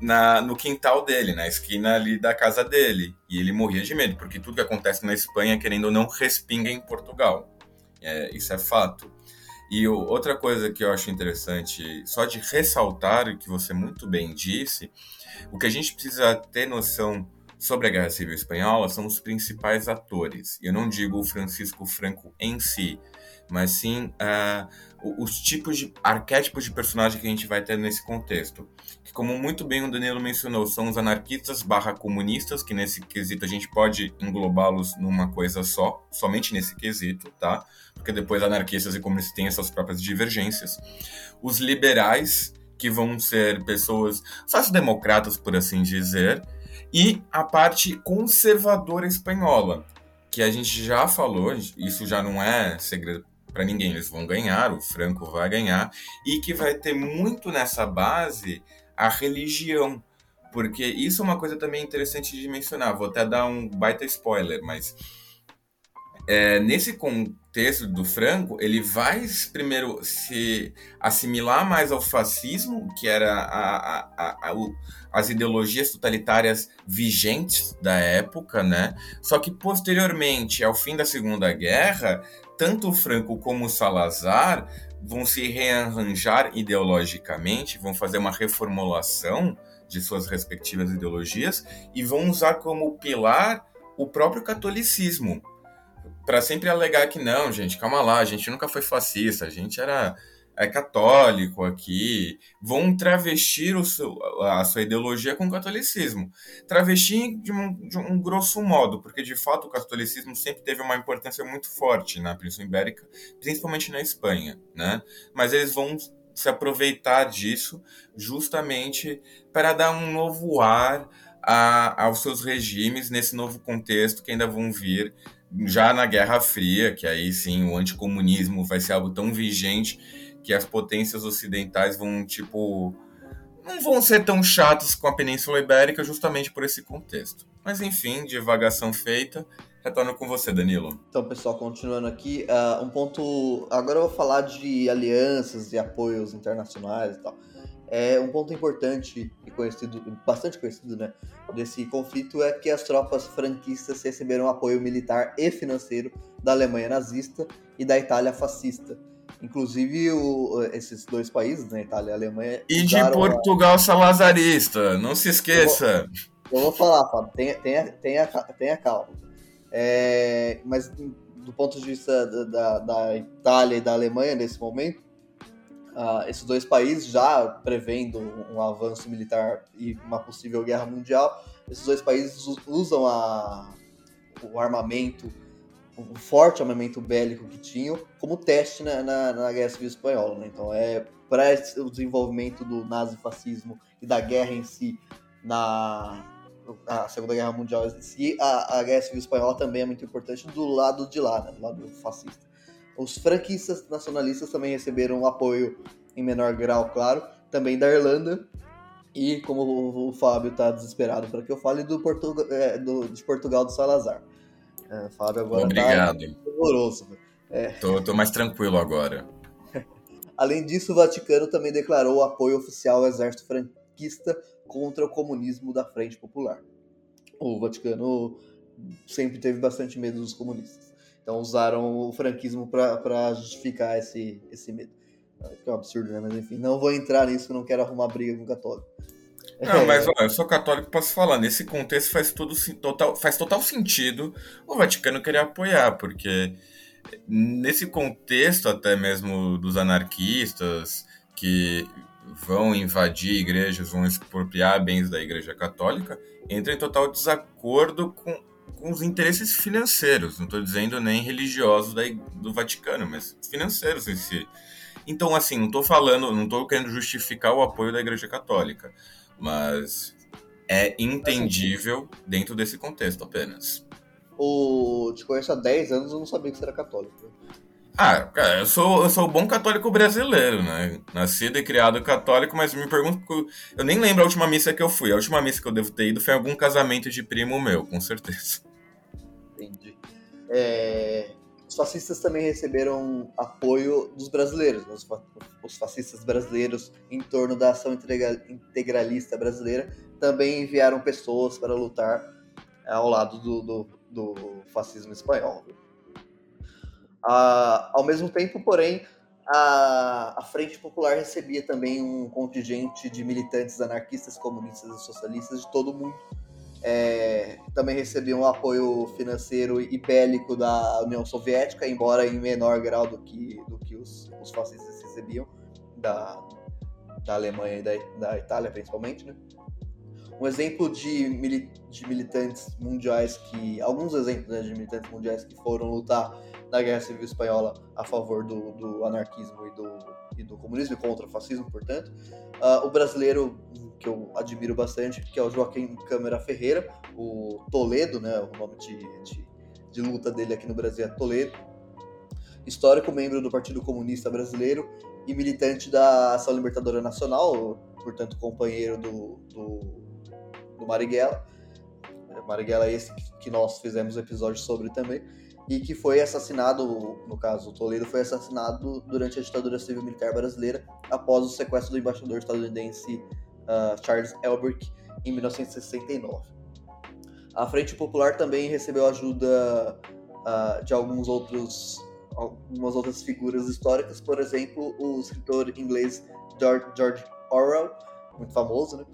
na, no quintal dele, na esquina ali da casa dele. E ele morria de medo, porque tudo que acontece na Espanha, querendo ou não, respinga em Portugal. É, isso é fato. E outra coisa que eu acho interessante, só de ressaltar, que você muito bem disse, o que a gente precisa ter noção sobre a Guerra Civil Espanhola são os principais atores. Eu não digo o Francisco Franco em si, mas sim uh, os tipos de arquétipos de personagem que a gente vai ter nesse contexto. Que, como muito bem o Danilo mencionou, são os anarquistas barra comunistas, que nesse quesito a gente pode englobá-los numa coisa só, somente nesse quesito, tá? Porque depois anarquistas e comunistas têm essas próprias divergências. Os liberais, que vão ser pessoas sócio-democratas, por assim dizer, e a parte conservadora espanhola, que a gente já falou, isso já não é segredo para ninguém, eles vão ganhar, o Franco vai ganhar, e que vai ter muito nessa base a religião, porque isso é uma coisa também interessante de mencionar. Vou até dar um baita spoiler, mas é, nesse contexto do Franco, ele vai primeiro se assimilar mais ao fascismo, que era a, a, a, as ideologias totalitárias vigentes da época, né? Só que posteriormente, ao fim da Segunda Guerra, tanto o Franco como o Salazar vão se rearranjar ideologicamente, vão fazer uma reformulação de suas respectivas ideologias e vão usar como pilar o próprio catolicismo para sempre alegar que não, gente, calma lá, a gente nunca foi fascista, a gente era é católico aqui, vão travestir o seu, a sua ideologia com o catolicismo. Travestir de um, de um grosso modo, porque de fato o catolicismo sempre teve uma importância muito forte na Península Ibérica, principalmente na Espanha, né? Mas eles vão se aproveitar disso justamente para dar um novo ar a, aos seus regimes nesse novo contexto que ainda vão vir já na Guerra Fria, que aí sim o anticomunismo vai ser algo tão vigente que as potências ocidentais vão, tipo, não vão ser tão chatos com a Península Ibérica justamente por esse contexto. Mas enfim, divagação feita, Retorno com você, Danilo. Então, pessoal, continuando aqui, uh, um ponto. Agora eu vou falar de alianças e apoios internacionais e tal. É um ponto importante e conhecido, bastante conhecido, né, desse conflito é que as tropas franquistas receberam apoio militar e financeiro da Alemanha nazista e da Itália fascista. Inclusive, o, esses dois países, né, Itália e Alemanha. E de Portugal a... salazarista, não se esqueça. Eu vou, eu vou falar, Fábio, tenha, tenha, tenha, tenha calma. É, mas do ponto de vista da, da, da, Itália e da Alemanha nesse momento, uh, esses dois países já prevendo um, avanço militar e uma possível guerra mundial, esses dois países usam a, o armamento um forte armamento bélico que tinham como teste na, na, na Guerra Civil Espanhola. Né? Então, é para o desenvolvimento do nazifascismo e da guerra em si na a Segunda Guerra Mundial em si, a, a Guerra Civil Espanhola também é muito importante do lado de lá, né? do lado fascista. Os franquistas nacionalistas também receberam apoio em menor grau, claro, também da Irlanda, e como o, o Fábio está desesperado para que eu fale, do, é, do de Portugal do Salazar. É, Fábio agora tá Obrigado. tá horroroso. É. Tô, tô mais tranquilo agora. Além disso, o Vaticano também declarou apoio oficial ao exército franquista contra o comunismo da Frente Popular. O Vaticano sempre teve bastante medo dos comunistas. Então usaram o franquismo para justificar esse, esse medo. Que é um absurdo, né? Mas enfim, não vou entrar nisso, não quero arrumar briga com o católico. Não, mas ó, eu sou católico, posso falar. Nesse contexto faz, tudo, total, faz total sentido o Vaticano querer apoiar, porque nesse contexto até mesmo dos anarquistas que vão invadir igrejas, vão expropriar bens da Igreja Católica, entra em total desacordo com, com os interesses financeiros. Não estou dizendo nem religiosos da, do Vaticano, mas financeiros em si. Então, assim, não estou falando, não estou querendo justificar o apoio da Igreja Católica. Mas é entendível dentro desse contexto apenas. O... Te conheço há 10 anos, eu não sabia que você era católico. Ah, cara, eu sou, eu sou bom católico brasileiro, né? Nascido e criado católico, mas me pergunto. Eu nem lembro a última missa que eu fui. A última missa que eu devo ter ido foi algum casamento de primo meu, com certeza. Entendi. É, os fascistas também receberam apoio dos brasileiros, né? os fascistas brasileiros em torno da ação integralista brasileira também enviaram pessoas para lutar é, ao lado do, do, do fascismo espanhol. Ah, ao mesmo tempo, porém, a, a, Frente Popular recebia também um contingente de militantes anarquistas, comunistas e socialistas de todo o mundo é, também recebiam apoio financeiro e bélico da União Soviética, embora em menor grau do que, do que os, os fascistas recebiam da, da Alemanha e da, da Itália, principalmente. Né? Um exemplo de, mili, de militantes mundiais que. Alguns exemplos né, de militantes mundiais que foram lutar na Guerra Civil Espanhola a favor do, do anarquismo e do, e do comunismo e contra o fascismo, portanto. Uh, o brasileiro que eu admiro bastante, que é o Joaquim Câmara Ferreira, o Toledo, né, o nome de, de, de luta dele aqui no Brasil é Toledo, histórico membro do Partido Comunista Brasileiro e militante da Ação Libertadora Nacional, portanto companheiro do, do, do Marighella. Marighella é esse que nós fizemos episódio sobre também e que foi assassinado, no caso, o Toledo foi assassinado durante a ditadura civil militar brasileira após o sequestro do embaixador estadunidense uh, Charles Elbrick em 1969. A Frente Popular também recebeu ajuda uh, de alguns outros algumas outras figuras históricas, por exemplo, o escritor inglês George, George Orwell, muito famoso, né?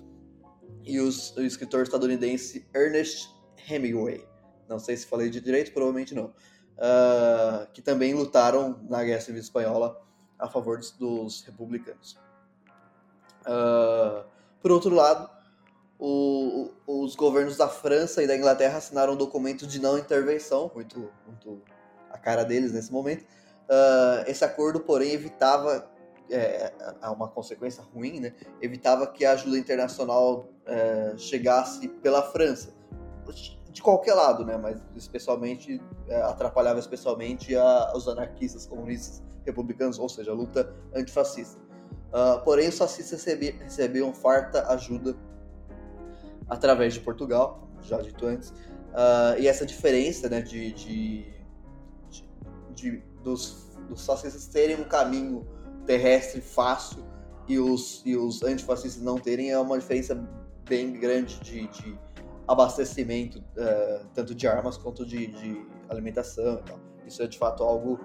E os, o escritor estadunidense Ernest Hemingway não sei se falei de direito, provavelmente não, uh, que também lutaram na Guerra Civil Espanhola a favor dos, republicanos. Uh, por outro lado, o, os governos da França e da Inglaterra assinaram um documento de não intervenção, muito, muito a cara deles nesse momento. Uh, esse acordo, porém, evitava é, uma consequência ruim, né? Evitava que a ajuda internacional é, chegasse pela França de qualquer lado, né? Mas especialmente é, atrapalhava especialmente a, os anarquistas, comunistas, republicanos, ou seja, a luta antifascista. Uh, porém, os fascistas recebiam, farta ajuda através de Portugal, já dito antes, Uh, e essa diferença né, de, de, de, de dos, dos fascistas terem um caminho terrestre fácil e os, e os antifascistas não terem é uma diferença bem grande de, de abastecimento, uh, tanto de armas quanto de, de alimentação. Isso é de fato algo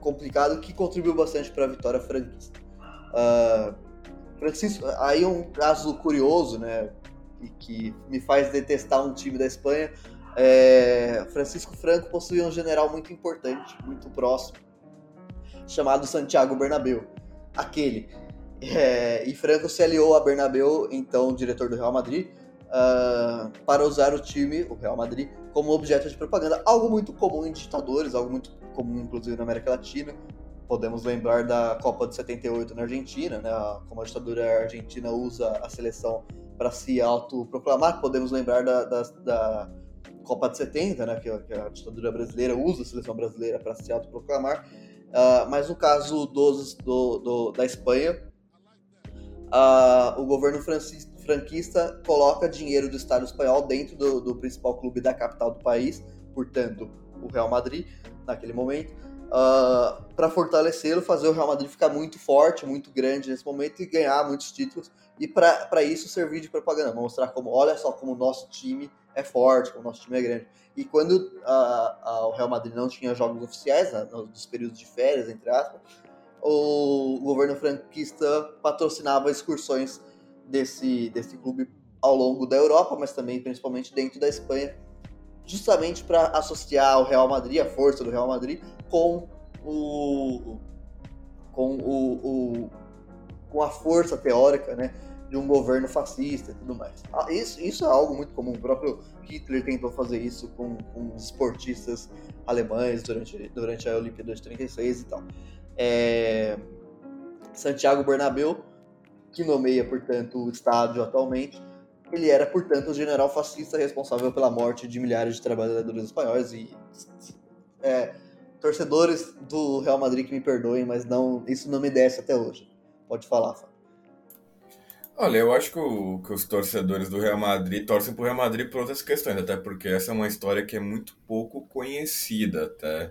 complicado que contribuiu bastante para a vitória franquista. Uh, Francisco, aí um caso curioso, né, e que me faz detestar um time da Espanha. É, Francisco Franco possuía um general muito importante, muito próximo, chamado Santiago Bernabéu. Aquele. É, e Franco se aliou a Bernabéu, então diretor do Real Madrid, uh, para usar o time, o Real Madrid, como objeto de propaganda. Algo muito comum em ditadores, algo muito comum inclusive na América Latina. Podemos lembrar da Copa de 78 na Argentina, né? como a ditadura argentina usa a seleção para se autoproclamar. Podemos lembrar da, da, da, Copa de 70, né? que, a ditadura brasileira usa a seleção brasileira para se autoproclamar. Uh, mas no caso dos, do, do, da Espanha, uh, o governo franquista coloca dinheiro do Estado espanhol dentro do, do principal clube da capital do país, portanto, o Real Madrid, naquele momento, uh, ah, para fortalecê-lo, fazer o Real Madrid ficar muito forte, muito grande nesse momento e ganhar muitos títulos. E para isso servir de propaganda, mostrar como, olha só como o nosso time é forte, como o nosso time é grande. E quando uh, uh, o Real Madrid não tinha jogos oficiais, né, nos períodos de férias, entre aspas, o governo franquista patrocinava excursões desse, desse clube ao longo da Europa, mas também principalmente dentro da Espanha, justamente para associar o Real Madrid, a força do Real Madrid, com o com o, o com a força teórica, né, de um governo fascista e tudo mais. Ah, isso, isso é algo muito comum. O próprio Hitler tentou fazer isso com, com os esportistas alemães durante, durante a Olimpíada de 36 e tal. É... Santiago Bernabéu, que nomeia, portanto, o estádio atualmente, ele era, portanto, o general fascista responsável pela morte de milhares de trabalhadores espanhóis e é, torcedores do Real Madrid que me perdoem, mas não, isso não me desce até hoje. Pode falar, Fábio. Olha, eu acho que, o, que, os torcedores do Real Madrid torcem pro Real Madrid por outras questões, até porque essa é uma história que é muito pouco conhecida até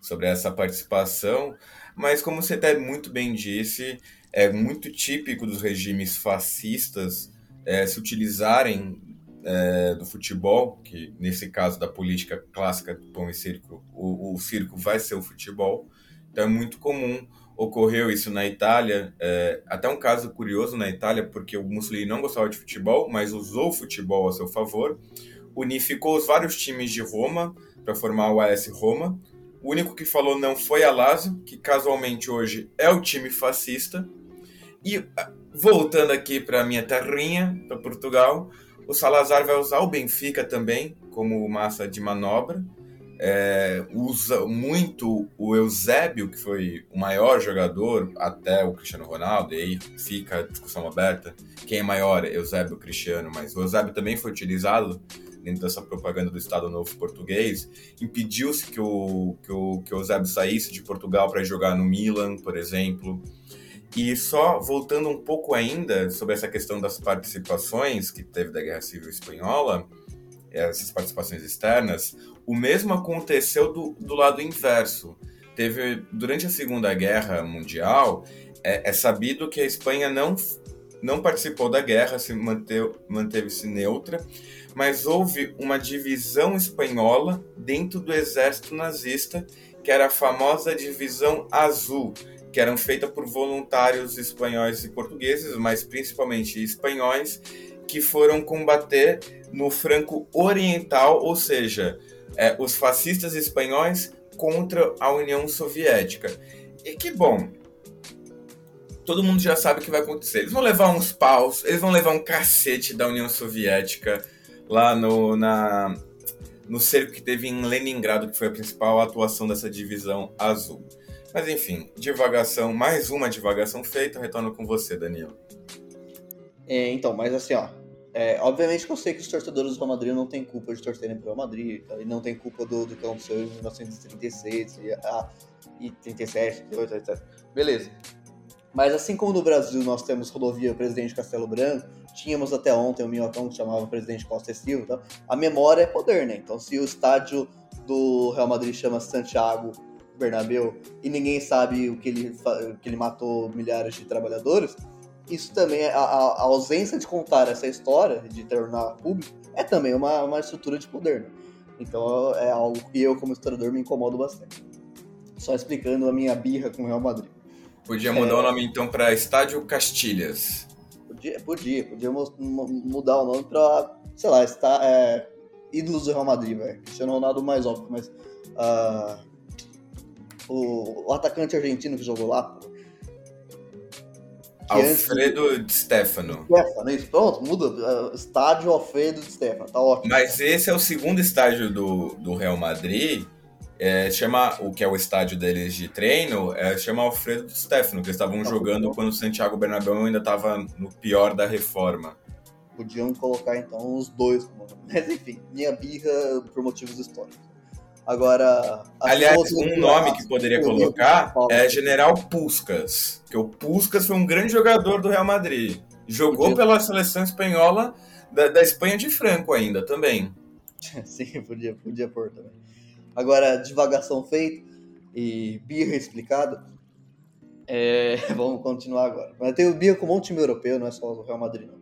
sobre essa participação, mas como você até muito bem disse, é muito típico dos regimes fascistas é, se utilizarem é, do futebol, que nesse caso da política clássica do pão e circo, o, o circo vai ser o futebol, então é muito comum ocorreu isso na Itália, é, até um caso curioso na Itália, porque o Mussolini não gostava de futebol, mas usou o futebol a seu favor, unificou os vários times de Roma para formar o AS Roma. O único que falou não foi a Lazio, que casualmente hoje é o time fascista. E voltando aqui para minha terrinha, para Portugal, o Salazar vai usar o Benfica também como massa de manobra é, usa muito o Eusébio, que foi o maior jogador até o Cristiano Ronaldo, e aí fica a discussão aberta. Quem é maior, Eusébio ou Cristiano? Mas o Eusébio também foi utilizado dentro dessa propaganda do Estado Novo Português. Impediu-se que o, que, o, que o Eusébio saísse de Portugal para jogar no Milan, por exemplo. E só voltando um pouco ainda sobre essa questão das participações que teve da Guerra Civil Espanhola, essas participações externas, o mesmo aconteceu do, do lado inverso. Teve durante a Segunda Guerra Mundial, é, é sabido que a Espanha não, não participou da guerra, se manteve, manteve-se neutra, mas houve uma divisão espanhola dentro do exército nazista, que era a famosa divisão azul, que eram feita por voluntários espanhóis e portugueses, mas principalmente espanhóis, que foram combater no Franco Oriental, ou seja, é, os fascistas espanhóis contra a União Soviética. E que bom, todo mundo já sabe o que vai acontecer. Eles vão levar uns paus, eles vão levar um cacete da União Soviética lá no, na, no cerco que teve em Leningrado, que foi a principal atuação dessa divisão azul. Mas enfim, divagação, mais uma divagação feita, retorno com você, Danilo. É, então, mas assim, ó, é, obviamente que eu sei que os torcedores do Real Madrid não têm culpa de torcerem pro Real Madrid, e não tem culpa do, do que aconteceu em 1936 e, e 37, 38, etc. Beleza. Mas assim como no Brasil nós temos rodovia Presidente Castelo Branco, tínhamos até ontem o Minhocão que chamava Presidente Costa Silva, então, a memória é poder, né? Então se o estádio do Real Madrid chama Santiago Bernabéu e ninguém sabe o que ele, que ele matou milhares de trabalhadores, isso também, a, a, ausência de contar essa história, de tornar público, é também uma, uma estrutura de poder, né? Então é algo que eu, como historiador, me incomodo bastante. Só explicando a minha birra com o Real Madrid. Podia mudar é... o nome então para Estádio Castilhas. Podia, podia, podia mudar o nome para, sei lá, está, é, ídolos do Real Madrid, velho. Cristiano Ronaldo mais óbvio, mas uh, o, o, atacante argentino que jogou lá, Alfredo antes... de Stefano. Stefano, isso. Pronto, muda. Uh, estádio Alfredo de Stefano, tá ótimo. Mas esse é o segundo estádio do, do Real Madrid. É, chama o que é o estádio deles de treino, é, chama Alfredo de Stefano, que eles estavam tá jogando bom. quando o Santiago Bernabéu ainda estava no pior da reforma. Podiam colocar então os dois, mas enfim, minha birra por motivos históricos. Agora. Aliás, um nome que poderia colocar é General Puskas, que o Puskas foi um grande jogador do Real Madrid. Jogou pela seleção espanhola da, da Espanha de Franco ainda também. Sim, podia, podia pôr também. Agora, divagação feita e birra explicada. É, vamos continuar agora. Mas eu tenho birra com um monte de time europeu, não é só o Real Madrid, não.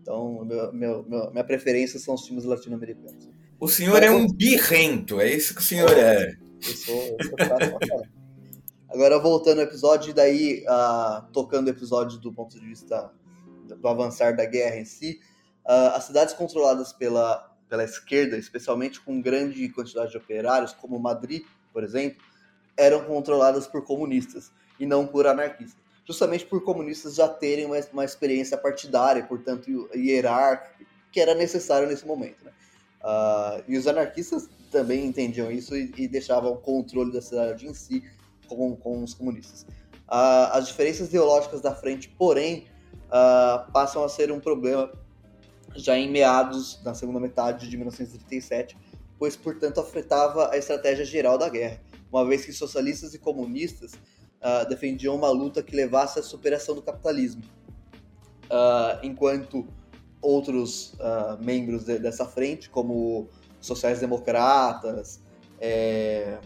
Então, meu, meu, minha preferência são os times latino-americanos. O senhor é um birrento, é isso que o senhor é. Eu sou, eu sou Agora, voltando ao episódio, e daí, uh, tocando o episódio do ponto de vista do avançar da guerra em si, uh, as cidades controladas pela, pela esquerda, especialmente com grande quantidade de operários, como Madrid, por exemplo, eram controladas por comunistas e não por anarquistas. Justamente por comunistas já terem uma, uma experiência partidária, portanto, hierárquica, que era necessário nesse momento. Né? Uh, e os anarquistas também entendiam isso e, e, deixavam o controle da cidade em si com, com os comunistas. Uh, as diferenças ideológicas da frente, porém, uh, passam a ser um problema já em meados da segunda metade de 1937, pois, portanto, afetava a estratégia geral da guerra, uma vez que socialistas e comunistas defendiam uma luta que levasse à superação do capitalismo, enquanto outros uh, membros de, dessa frente, como sociais-democratas, é,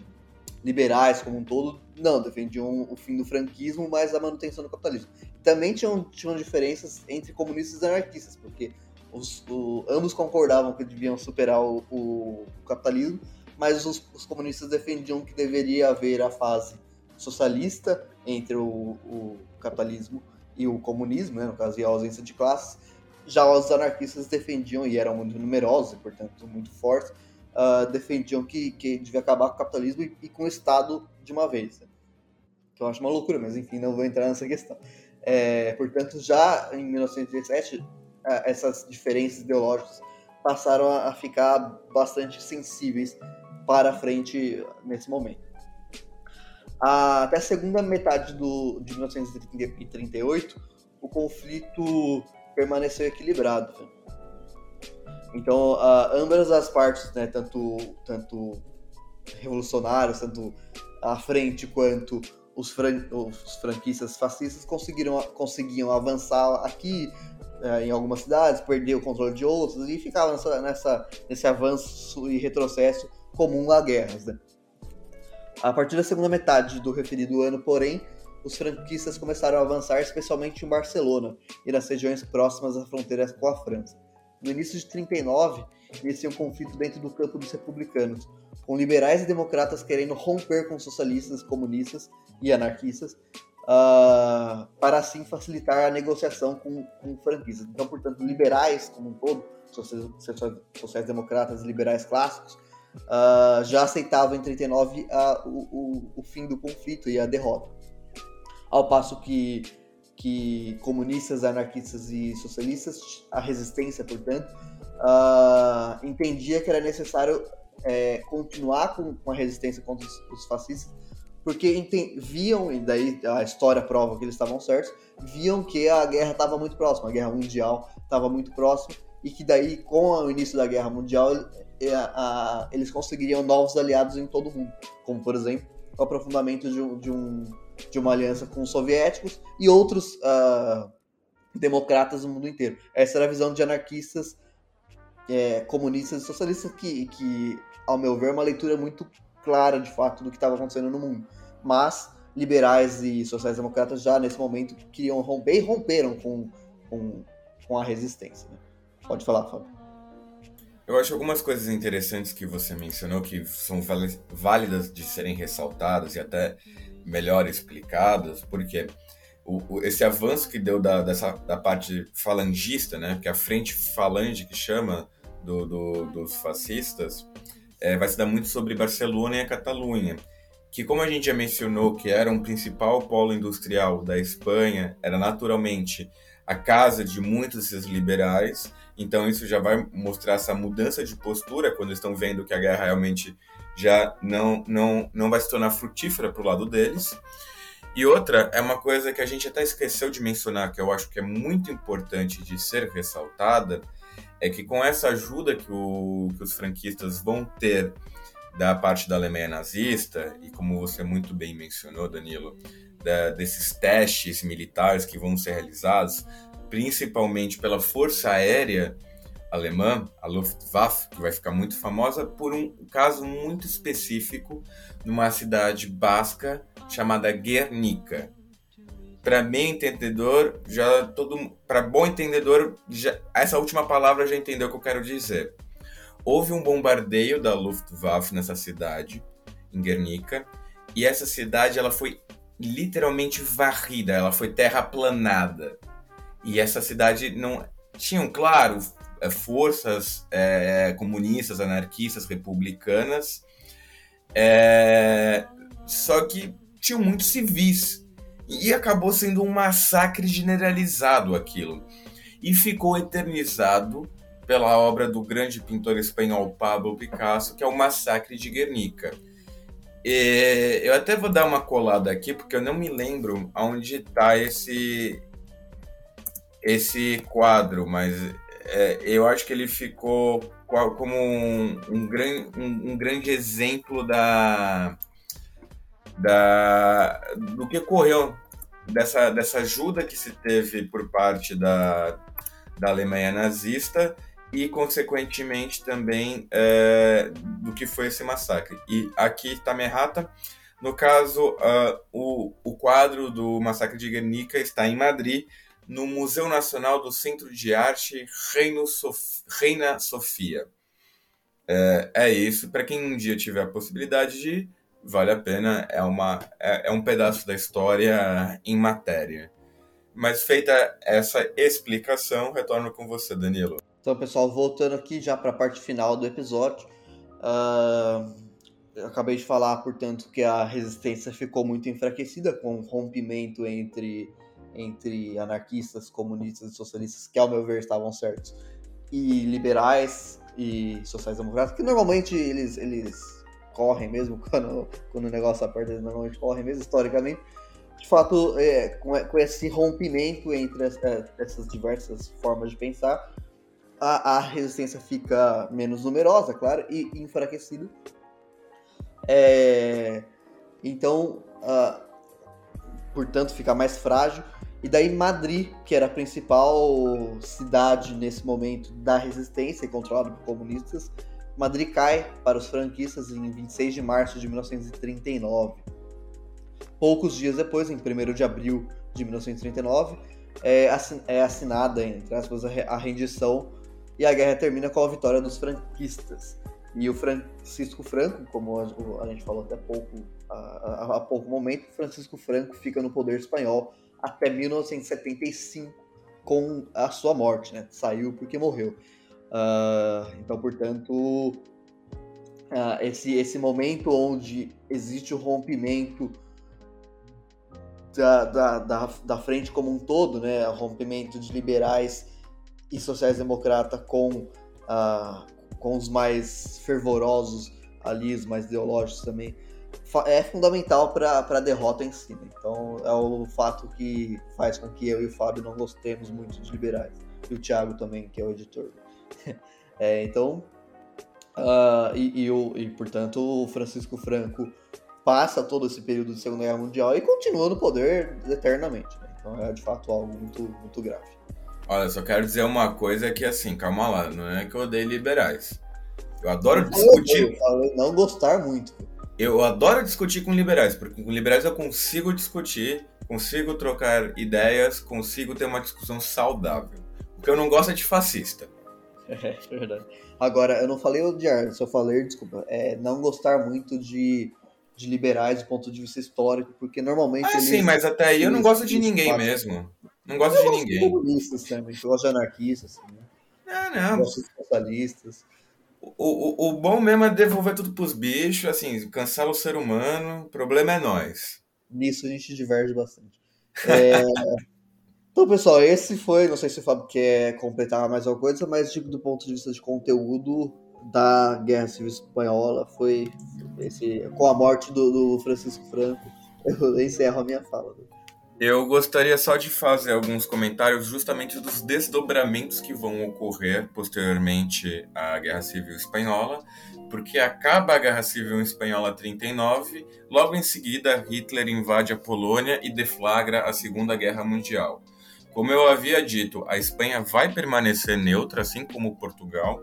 liberais como um todo, não, defendiam o fim do franquismo, mas a manutenção do capitalismo. Também tinham, tinham diferenças entre comunistas e anarquistas, porque os, o, ambos concordavam que deviam superar o, o capitalismo, mas os, os, comunistas defendiam que deveria haver a fase socialista entre o, o capitalismo e o comunismo, né, no caso, e a ausência de classes, já os anarquistas defendiam, e eram muito numerosos, e, portanto muito fortes, uh, defendiam que, que devia acabar com o capitalismo e, e com o Estado de uma vez. Né? Que eu acho uma loucura, mas enfim, não vou entrar nessa questão. É, portanto, já em 1917, uh, essas diferenças ideológicas passaram a, a ficar bastante sensíveis para frente nesse momento. até a segunda metade do, de 1938, o conflito permaneceu equilibrado. Então, uh, ambas as partes, né, tanto, tanto revolucionários, tanto a frente quanto os, fran os franquistas fascistas conseguiram, conseguiam avançar aqui uh, em algumas cidades, perder o controle de outras e ficavam nessa, nessa, nesse avanço e retrocesso comum a guerras. Né? A partir da segunda metade do referido ano, porém, os franquistas começaram a avançar, especialmente em Barcelona e nas regiões próximas à fronteira com a França. No início de 39, inicia um conflito dentro do campo dos republicanos, com liberais e democratas querendo romper com socialistas, comunistas e anarquistas, uh, para assim facilitar a negociação com, com franquistas. Então, portanto, liberais como um todo, sociais-democratas e liberais clássicos, uh, já aceitavam em 39 uh, o, o, o fim do conflito e a derrota ao passo que, que comunistas, anarquistas e socialistas, a resistência, portanto, uh, entendia que era necessário é, continuar com, com, a resistência contra os, os fascistas, porque viam, e daí a história prova que eles estavam certos, viam que a guerra estava muito próxima, a guerra mundial estava muito próxima, e que daí, com o início da guerra mundial, é, eles conseguiriam novos aliados em todo o mundo, como por exemplo o aprofundamento de de um de uma aliança com os soviéticos e outros uh, democratas no mundo inteiro. Essa era a visão de anarquistas, é, comunistas e socialistas, que, que, ao meu ver, é uma leitura muito clara, de fato, do que estava acontecendo no mundo. Mas liberais e sociais-democratas já, nesse momento, queriam romper e romperam com, com, com a resistência. Né? Pode falar, Fábio. Eu acho algumas coisas interessantes que você mencionou que são válidas de serem ressaltadas e até melhor explicadas, porque o, o, esse avanço que deu da, dessa, da parte falangista, né, que é a frente falange que chama do, do, dos fascistas, é, vai se dar muito sobre Barcelona e a Catalunha, que como a gente já mencionou, que era um principal polo industrial da Espanha, era naturalmente a casa de muitos desses liberais, então isso já vai mostrar essa mudança de postura quando estão vendo que a guerra realmente já não, não, não vai se tornar frutífera para o lado deles. E outra é uma coisa que a gente até esqueceu de mencionar, que eu acho que é muito importante de ser ressaltada, é que com essa ajuda que, o, que os franquistas vão ter da parte da Alemanha nazista, e como você muito bem mencionou, Danilo, da, desses testes militares que vão ser realizados, principalmente pela Força Aérea alemã, a Luftwaffe, que vai ficar muito famosa por um caso muito específico numa cidade basca chamada Guernica. Para bem entendedor, já todo para bom entendedor, já, essa última palavra já entendeu o que eu quero dizer. Houve um bombardeio da Luftwaffe nessa cidade, em Guernica, e essa cidade ela foi literalmente varrida, ela foi terraplanada. E essa cidade não tinham, claro, forças é, comunistas, anarquistas, republicanas, é, só que tinham muitos civis. E acabou sendo um massacre generalizado aquilo. E ficou eternizado pela obra do grande pintor espanhol Pablo Picasso, que é o Massacre de Guernica. E eu até vou dar uma colada aqui, porque eu não me lembro aonde está esse, esse quadro, mas é, eu acho que ele ficou como um, um, gran, um, um grande exemplo da, da, do que ocorreu, dessa, dessa ajuda que se teve por parte da, da Alemanha nazista e, consequentemente, também é, do que foi esse massacre. E aqui está minha errata. No caso, uh, o, o quadro do Massacre de Guernica está em Madrid, no Museu Nacional do Centro de Arte Sof... Reina Sofia. É, é isso. Para quem um dia tiver a possibilidade de vale a pena. É, uma, é, é um pedaço da história em matéria. Mas feita essa explicação, retorno com você, Danilo. Então, pessoal, voltando aqui já para a parte final do episódio. Uh, eu acabei de falar, portanto, que a resistência ficou muito enfraquecida com o rompimento entre entre anarquistas, comunistas e socialistas, que ao meu ver estavam certos, e liberais e sociais-democratas, que normalmente eles, eles correm mesmo quando, quando o negócio aperta, eles normalmente correm mesmo, historicamente. De fato, é, com, com, esse rompimento entre é, essas diversas formas de pensar, a, a, resistência fica menos numerosa, claro, e, e enfraquecida. É, então, uh, portanto, fica mais frágil. E daí Madrid, que era a principal cidade nesse momento da resistência, controlada por comunistas, Madrid cai para os franquistas em 26 de março de 1939. Poucos dias depois, em 1 de abril de 1939, é, é assinada, entre aspas, a rendição e a guerra termina com a vitória dos franquistas. E o Francisco Franco, como a gente falou até pouco, há pouco momento, Francisco Franco fica no poder espanhol até 1975 com a sua morte, né? Saiu porque morreu. Uh, então, portanto, uh, esse, esse momento onde existe o rompimento da, da, da, da frente como um todo, né? O rompimento de liberais e sociais-democrata com, uh, com os mais fervorosos ali, os mais ideológicos também, é fundamental para a derrota em si. Né? Então é o fato que faz com que eu e o Fábio não gostemos muito dos liberais. E o Thiago também, que é o editor. é, então, uh, e, e, o, e portanto o Francisco Franco passa todo esse período de Segunda Guerra Mundial e continua no poder eternamente. Né? Então é de fato algo muito, muito grave. Olha, só quero dizer uma coisa que assim, calma lá, não é que eu odeio liberais. Eu adoro discutir. Eu falei não gostar muito. Eu adoro discutir com liberais, porque com liberais eu consigo discutir, consigo trocar ideias, consigo ter uma discussão saudável. O que eu não gosto é de fascista. É, verdade. Agora, eu não falei odiar, só falei, desculpa, é não gostar muito de, de liberais do ponto de vista histórico, porque normalmente. Ah, eles, sim, mas até aí eu não gosto de ninguém mesmo. Não gosto eu de ninguém. Eu comunistas também, eu gosto de anarquistas. Assim, né? Ah, não. Eu gosto de socialistas. O, o, o bom mesmo é devolver tudo pros bichos, assim, cancela o ser humano, o problema é nós. Nisso a gente diverge bastante. É... então, pessoal, esse foi, não sei se o Fábio quer completar mais alguma coisa, mas tipo, do ponto de vista de conteúdo da Guerra Civil Espanhola foi esse, com a morte do, do Francisco Franco, eu encerro a minha fala. Eu gostaria só de fazer alguns comentários justamente dos desdobramentos que vão ocorrer posteriormente à Guerra Civil Espanhola, porque acaba a Guerra Civil Espanhola 39, logo em seguida Hitler invade a Polônia e deflagra a Segunda Guerra Mundial. Como eu havia dito, a Espanha vai permanecer neutra, assim como Portugal.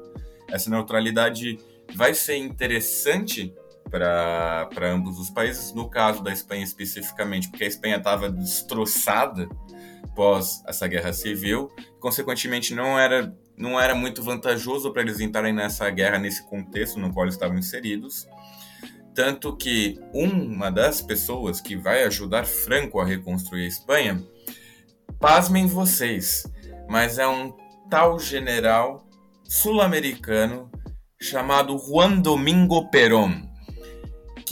Essa neutralidade vai ser interessante para ambos os países. No caso da Espanha especificamente, porque a Espanha estava destroçada pós essa guerra civil, consequentemente não era não era muito vantajoso para eles entrarem nessa guerra nesse contexto no qual estavam inseridos. Tanto que uma das pessoas que vai ajudar Franco a reconstruir a Espanha, pasmem vocês, mas é um tal general sul-americano chamado Juan Domingo Perón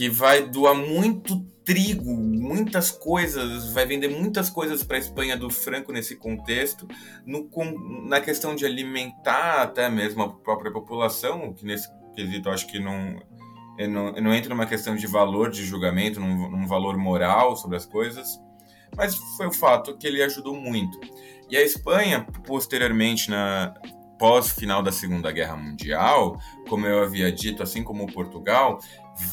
que vai doar muito trigo, muitas coisas, vai vender muitas coisas para a Espanha do Franco nesse contexto, no, com, na questão de alimentar até mesmo a própria população, que nesse quesito acho que não, não, não entra numa questão de valor de julgamento, num, num valor moral sobre as coisas, mas foi o fato que ele ajudou muito. E a Espanha, posteriormente, na, pós final da Segunda Guerra Mundial, como eu havia dito, assim como Portugal,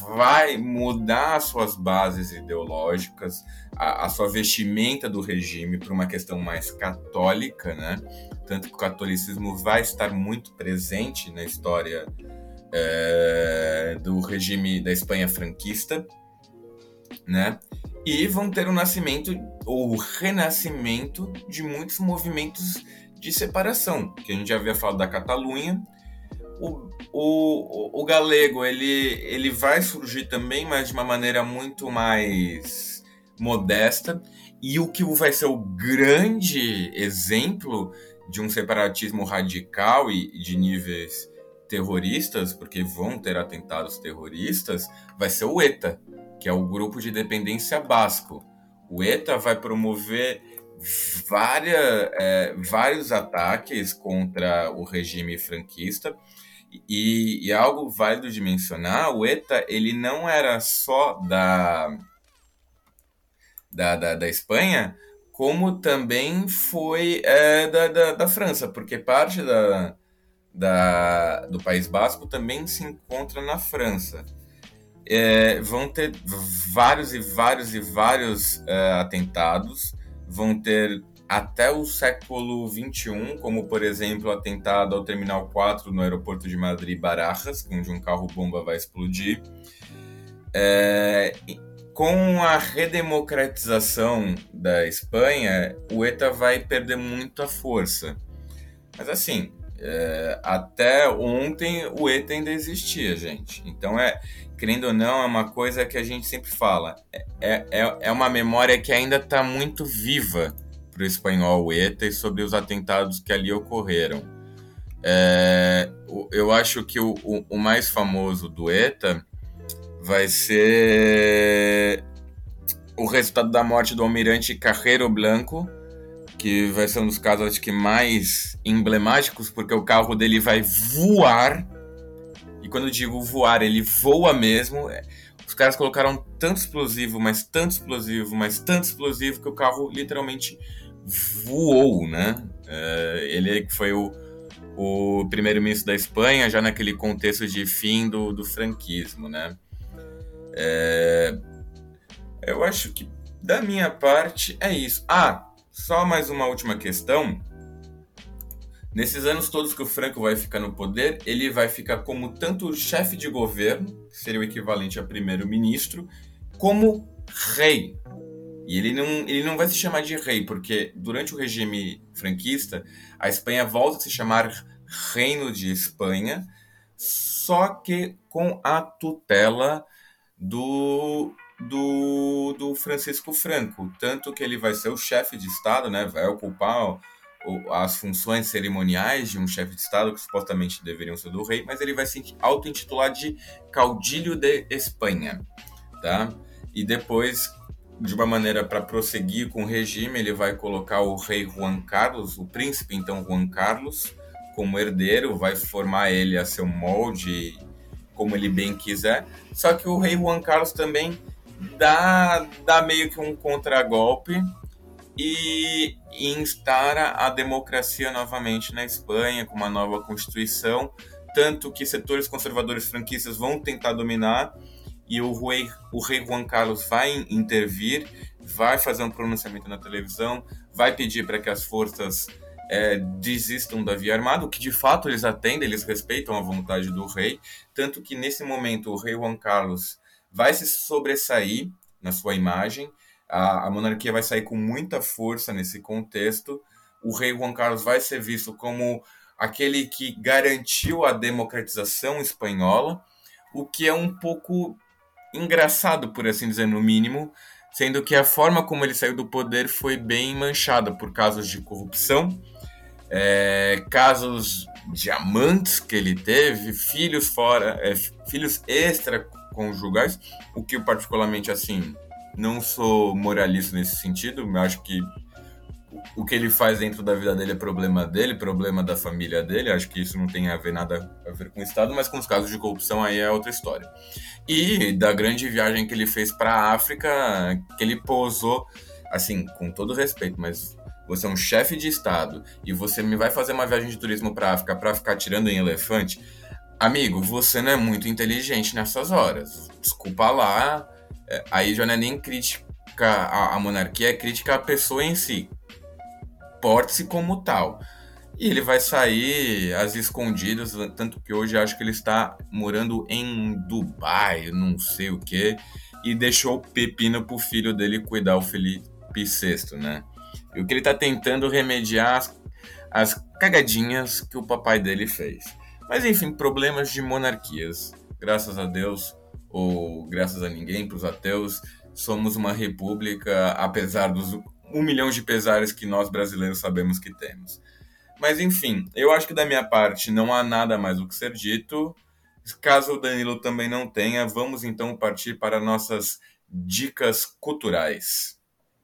vai mudar suas bases ideológicas, a, a sua vestimenta do regime para uma questão mais católica, né? Tanto que o catolicismo vai estar muito presente na história é, do regime da Espanha franquista, né? E vão ter o nascimento ou o renascimento de muitos movimentos de separação, que a gente já havia falado da Catalunha, o, o, o galego ele, ele vai surgir também, mas de uma maneira muito mais modesta. E o que vai ser o grande exemplo de um separatismo radical e de níveis terroristas, porque vão ter atentados terroristas, vai ser o ETA, que é o grupo de dependência basco. O ETA vai promover várias, é, vários ataques contra o regime franquista e, e algo válido de mencionar, o ETA ele não era só da, da, da, da Espanha, como também foi é, da, da, da, França, porque parte da, da, do País Basco também se encontra na França. É, vão ter vários e vários e vários é, atentados, vão ter até o século XXI, como por exemplo o atentado ao Terminal 4 no aeroporto de Madrid Barajas, onde um carro-bomba vai explodir. É, com a redemocratização da Espanha, o ETA vai perder muita força. Mas assim, é, até ontem o ETA ainda existia, gente. Então é, querendo ou não, é uma coisa que a gente sempre fala. É, é, é uma memória que ainda está muito viva para o espanhol ETA e sobre os atentados que ali ocorreram. É, eu acho que o, o, o, mais famoso do ETA vai ser o resultado da morte do almirante Carreiro Blanco, que vai ser um dos casos acho que mais emblemáticos, porque o carro dele vai voar. E quando eu digo voar, ele voa mesmo. Os caras colocaram tanto explosivo, mas tanto explosivo, mas tanto explosivo que o carro literalmente voou, né? É, ele foi o, o primeiro-ministro da Espanha, já naquele contexto de fim do, do franquismo, né? É... Eu acho que da minha parte é isso. Ah, só mais uma última questão. Nesses anos todos que o Franco vai ficar no poder, ele vai ficar como tanto chefe de governo, que seria o equivalente a primeiro-ministro, como rei. E ele não, ele não vai se chamar de rei, porque durante o regime franquista, a Espanha volta a se chamar Reino de Espanha, só que com a tutela do, do, do Francisco Franco. Tanto que ele vai ser o chefe de Estado, né? vai ocupar as funções cerimoniais de um chefe de Estado, que supostamente deveriam ser do rei, mas ele vai se auto-intitular de Caudilho de Espanha. Tá? E depois, de uma maneira para prosseguir com o regime, ele vai colocar o rei Juan Carlos, o príncipe então Juan Carlos, como herdeiro, vai formar ele a seu molde, como ele bem quiser. Só que o rei Juan Carlos também dá, dá meio que um contragolpe e instaura a democracia novamente na Espanha, com uma nova constituição, tanto que setores conservadores franquistas vão tentar dominar e o rei, o rei Juan Carlos vai intervir, vai fazer um pronunciamento na televisão, vai pedir para que as forças é, desistam da via armada, o que de fato eles atendem, eles respeitam a vontade do rei, tanto que nesse momento o rei Juan Carlos vai se sobressair na sua imagem, a, a monarquia vai sair com muita força nesse contexto, o rei Juan Carlos vai ser visto como aquele que garantiu a democratização espanhola, o que é um pouco engraçado, por assim dizer, no mínimo, sendo que a forma como ele saiu do poder foi bem manchada por casos de corrupção, é, casos de amantes que ele teve, filhos fora, é, filhos extraconjugais, o que eu particularmente assim não sou moralista nesse sentido, eu acho que o que ele faz dentro da vida dele é problema dele, problema da família dele. Acho que isso não tem a ver nada a ver com o Estado, mas com os casos de corrupção aí é outra história. E da grande viagem que ele fez para a África, que ele posou, assim, com todo respeito, mas você é um chefe de Estado e você me vai fazer uma viagem de turismo para África para ficar tirando em elefante, amigo, você não é muito inteligente nessas horas. Desculpa lá, é, aí já não é nem crítica à monarquia, é crítica à pessoa em si porte-se como tal. E ele vai sair às escondidas, tanto que hoje acho que ele está morando em Dubai, não sei o que, e deixou o pepino pro filho dele cuidar, o Felipe VI, né? E o que ele está tentando remediar as, as cagadinhas que o papai dele fez. Mas enfim, problemas de monarquias. Graças a Deus, ou graças a ninguém, para os ateus, somos uma república, apesar dos um milhão de pesares que nós brasileiros sabemos que temos. Mas enfim, eu acho que da minha parte não há nada mais o que ser dito. Caso o Danilo também não tenha, vamos então partir para nossas dicas culturais.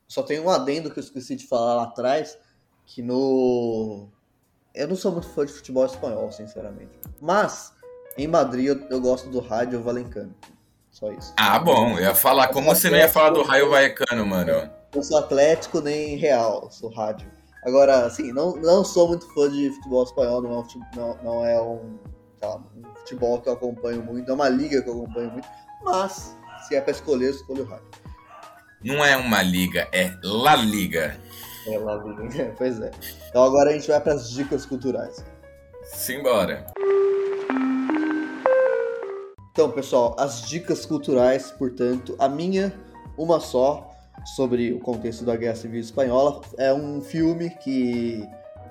Só tem um adendo que eu esqueci de falar lá atrás, que no. Eu não sou muito fã de futebol espanhol, sinceramente. Mas, em Madrid, eu, eu gosto do Rádio Valencano. Só isso. Ah, bom. Eu ia falar. Como você não ia falar do Raio Vallecano, mano? Não sou Atlético nem Real, sou rádio. Agora, assim, não, não sou muito fã de futebol espanhol, não é um, não, não é um, lá, um futebol que eu acompanho muito, é uma liga que eu acompanho muito, mas se é pra escolher, eu escolho o rádio. Não é uma liga, é La Liga. É La Liga, pois é. Então agora a gente vai para as dicas culturais. Simbora. Então, pessoal, as dicas culturais, portanto, a minha, uma só, sobre o contexto da Guerra Civil Espanhola. É um filme que,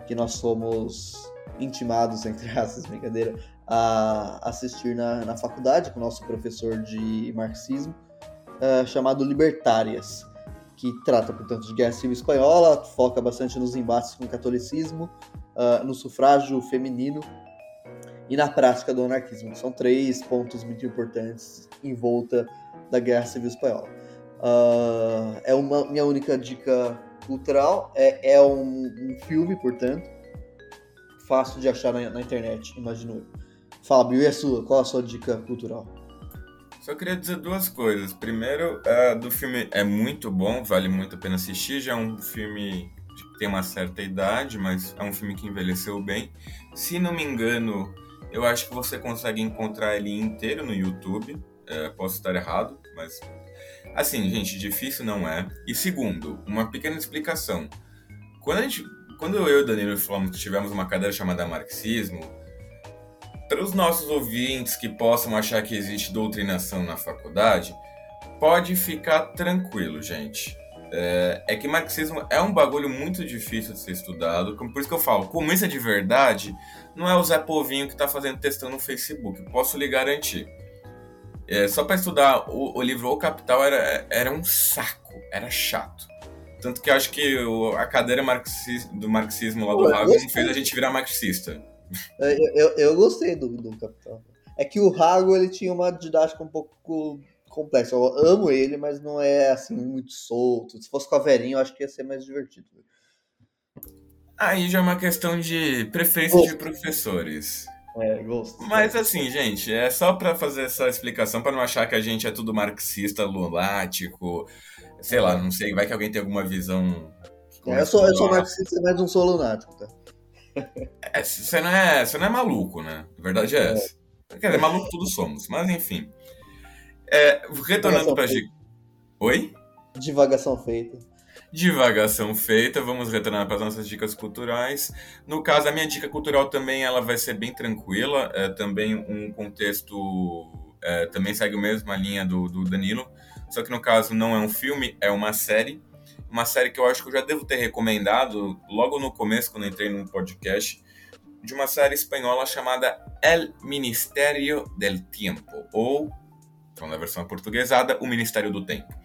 que nós fomos intimados, entre aspas, brincadeira, a assistir na, na faculdade com o nosso professor de marxismo, uh, chamado Libertárias, que trata, portanto, de Guerra Civil Espanhola, foca bastante nos embates com o catolicismo, uh, no sufrágio feminino e na prática do anarquismo. São três pontos muito importantes em volta da Guerra Civil Espanhola. Uh, é uma minha única dica cultural. É, é um, um filme, portanto, fácil de achar na, na, internet, imagino eu. Fábio, e a sua? Qual a sua dica cultural? Só queria dizer duas coisas. Primeiro, uh, do filme é muito bom, vale muito a pena assistir. Já é um filme que tem uma certa idade, mas é um filme que envelheceu bem. Se não me engano, eu acho que você consegue encontrar ele inteiro no YouTube. Uh, posso estar errado mas assim, gente, difícil não é. E segundo, uma pequena explicação. Quando a gente, quando eu e o Danilo falamos tivemos uma cadeira chamada marxismo, para os nossos ouvintes que possam achar que existe doutrinação na faculdade, pode ficar tranquilo, gente. É, é, que marxismo é um bagulho muito difícil de ser estudado. Por isso que eu falo, é de verdade, não é o Zé Povinho que está fazendo textão no Facebook. Posso lhe garantir. É, só para estudar o, o, livro O Capital era, era um saco, era chato. Tanto que acho que o, a cadeira do marxismo lá do Hago não fez a gente virar marxista. É, eu, eu, eu gostei do, do Capital. É que o Hago ele tinha uma didática um pouco complexa. Eu amo ele, mas não é assim muito solto. Se fosse com a Verinha, eu acho que ia ser mais divertido. Aí já é uma questão de preferência de professores. É, gosto. Mas assim, gente, é só para fazer essa explicação para não achar que a gente é tudo marxista, lunático, sei lá, não sei, vai que alguém tem alguma visão. É, eu, sou, eu sou marxista, mas não sou lunático, tá? É, você não é, você não é maluco, né? A verdade é, é. essa. Quer dizer, maluco todos somos, mas enfim. É, retornando para Oi? Divagação feita. Divagação feita, vamos retornar para as nossas dicas culturais. No caso, a minha dica cultural também ela vai ser bem tranquila, é também um contexto, é, também segue a mesma linha do, do Danilo, só que no caso não é um filme, é uma série. Uma série que eu acho que eu já devo ter recomendado logo no começo, quando entrei no podcast, de uma série espanhola chamada El Ministério del Tiempo, ou, na versão portuguesada, O Ministério do Tempo.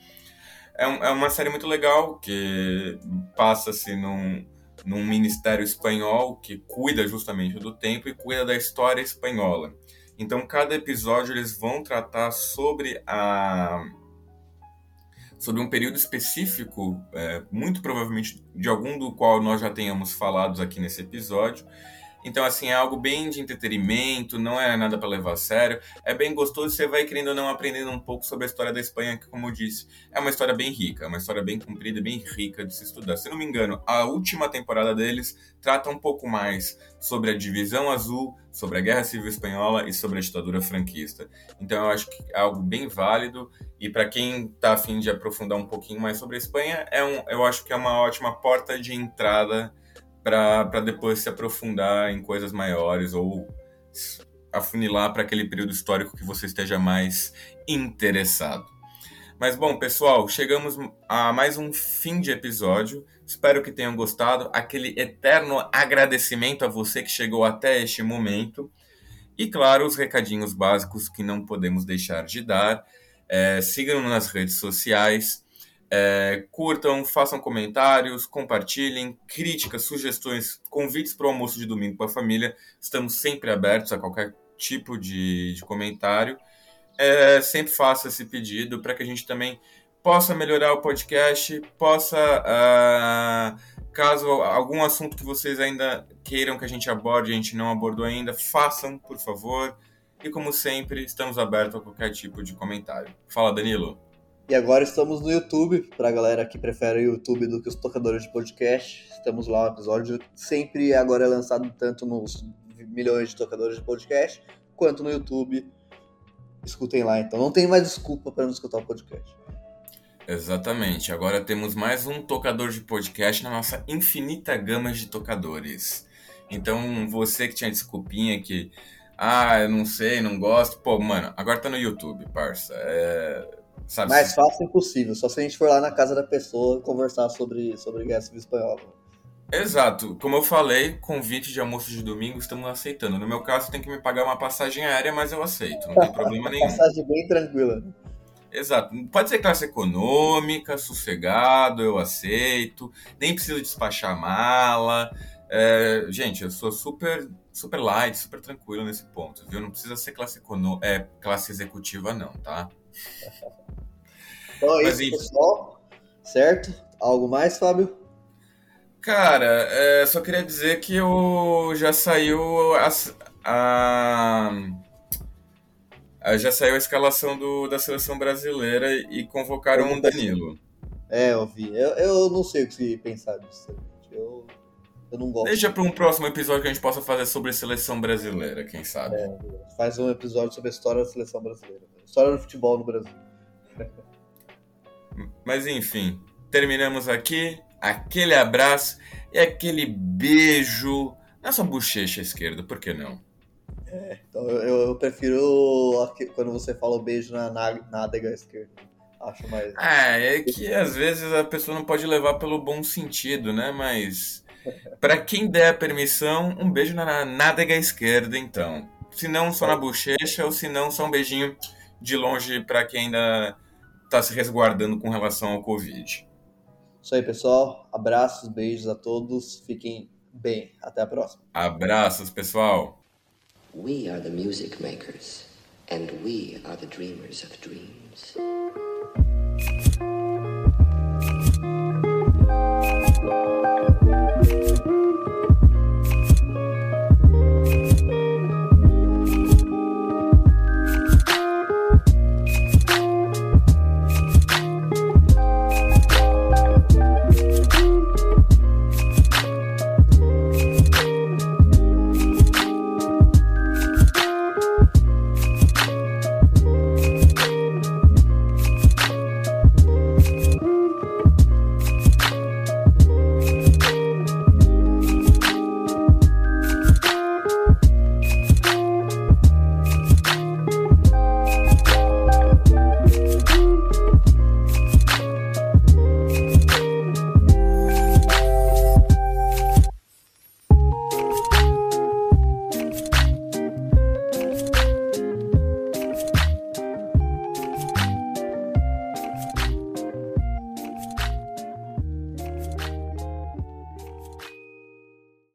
É, um, é uma série muito legal que passa-se num, num ministério espanhol que cuida justamente do tempo e cuida da história espanhola. Então, cada episódio eles vão tratar sobre a sobre um período específico, é, muito provavelmente de algum do qual nós já tenhamos falado aqui nesse episódio, então, assim, é algo bem de entretenimento, não é nada para levar a sério. É bem gostoso, você vai querendo ou não aprendendo um pouco sobre a história da Espanha, que, como eu disse, é uma história bem rica, é uma história bem comprida, bem rica de se estudar. Se não me engano, a última temporada deles trata um pouco mais sobre a divisão azul, sobre a Guerra Civil Espanhola e sobre a ditadura franquista. Então, eu acho que é algo bem válido e para quem está afim de aprofundar um pouquinho mais sobre a Espanha, é um, eu acho que é uma ótima porta de entrada para depois se aprofundar em coisas maiores ou afunilar para aquele período histórico que você esteja mais interessado. Mas bom, pessoal, chegamos a mais um fim de episódio. Espero que tenham gostado. Aquele eterno agradecimento a você que chegou até este momento. E claro, os recadinhos básicos que não podemos deixar de dar. É, Sigam-nos nas redes sociais. É, curtam, façam comentários, compartilhem, críticas, sugestões, convites para o almoço de domingo com a família. Estamos sempre abertos a qualquer tipo de, de comentário. É, sempre faça esse pedido para que a gente também possa melhorar o podcast, possa, uh, caso algum assunto que vocês ainda queiram que a gente aborde, a gente não abordou ainda, façam, por favor. E como sempre, estamos abertos a qualquer tipo de comentário. Fala, Danilo. E agora estamos no YouTube, para a galera que prefere o YouTube do que os tocadores de podcast. Estamos lá, o episódio sempre agora é lançado tanto nos milhões de tocadores de podcast, quanto no YouTube. Escutem lá, então. Não tem mais desculpa para não escutar o podcast. Exatamente. Agora temos mais um tocador de podcast na nossa infinita gama de tocadores. Então, você que tinha desculpinha que, ah, eu não sei, não gosto, pô, mano, agora tá no YouTube, parça. É Sabe Mais fácil impossível, só se a gente for lá na casa da pessoa conversar sobre, sobre guerra civil espanhola. Exato. Como eu falei, convite de almoço de domingo estamos aceitando. No meu caso, tem que me pagar uma passagem aérea, mas eu aceito. Não tem problema nenhum. passagem bem tranquila. Exato. Pode ser classe econômica, sossegado, eu aceito. Nem preciso despachar mala. É, gente, eu sou super, super light, super tranquilo nesse ponto, viu? Não precisa ser classe, econo... é, classe executiva, não, tá? Então é isso, pessoal. Certo? Algo mais, Fábio? Cara, é, só queria dizer que eu já saiu a, a, a já saiu a escalação do, da seleção brasileira e convocaram um Danilo. É, eu vi. Eu, eu não sei o que pensar disso. Eu, eu não gosto. Deixa para um próximo episódio que a gente possa fazer sobre a seleção brasileira, quem sabe. É, faz um episódio sobre a história da seleção brasileira. História do futebol no Brasil. Mas enfim, terminamos aqui. Aquele abraço e aquele beijo na sua bochecha esquerda, por que não? É, então eu, eu prefiro quando você fala o beijo na nádega esquerda. Acho mais. Ah, é que às vezes a pessoa não pode levar pelo bom sentido, né? Mas pra quem der a permissão, um beijo na nádega esquerda, então. Se não, só na bochecha, ou se não, só um beijinho de longe pra quem ainda está se resguardando com relação ao Covid. Isso aí, pessoal. Abraços, beijos a todos. Fiquem bem. Até a próxima. Abraços, pessoal. We are the music makers and we are the dreamers of dreams.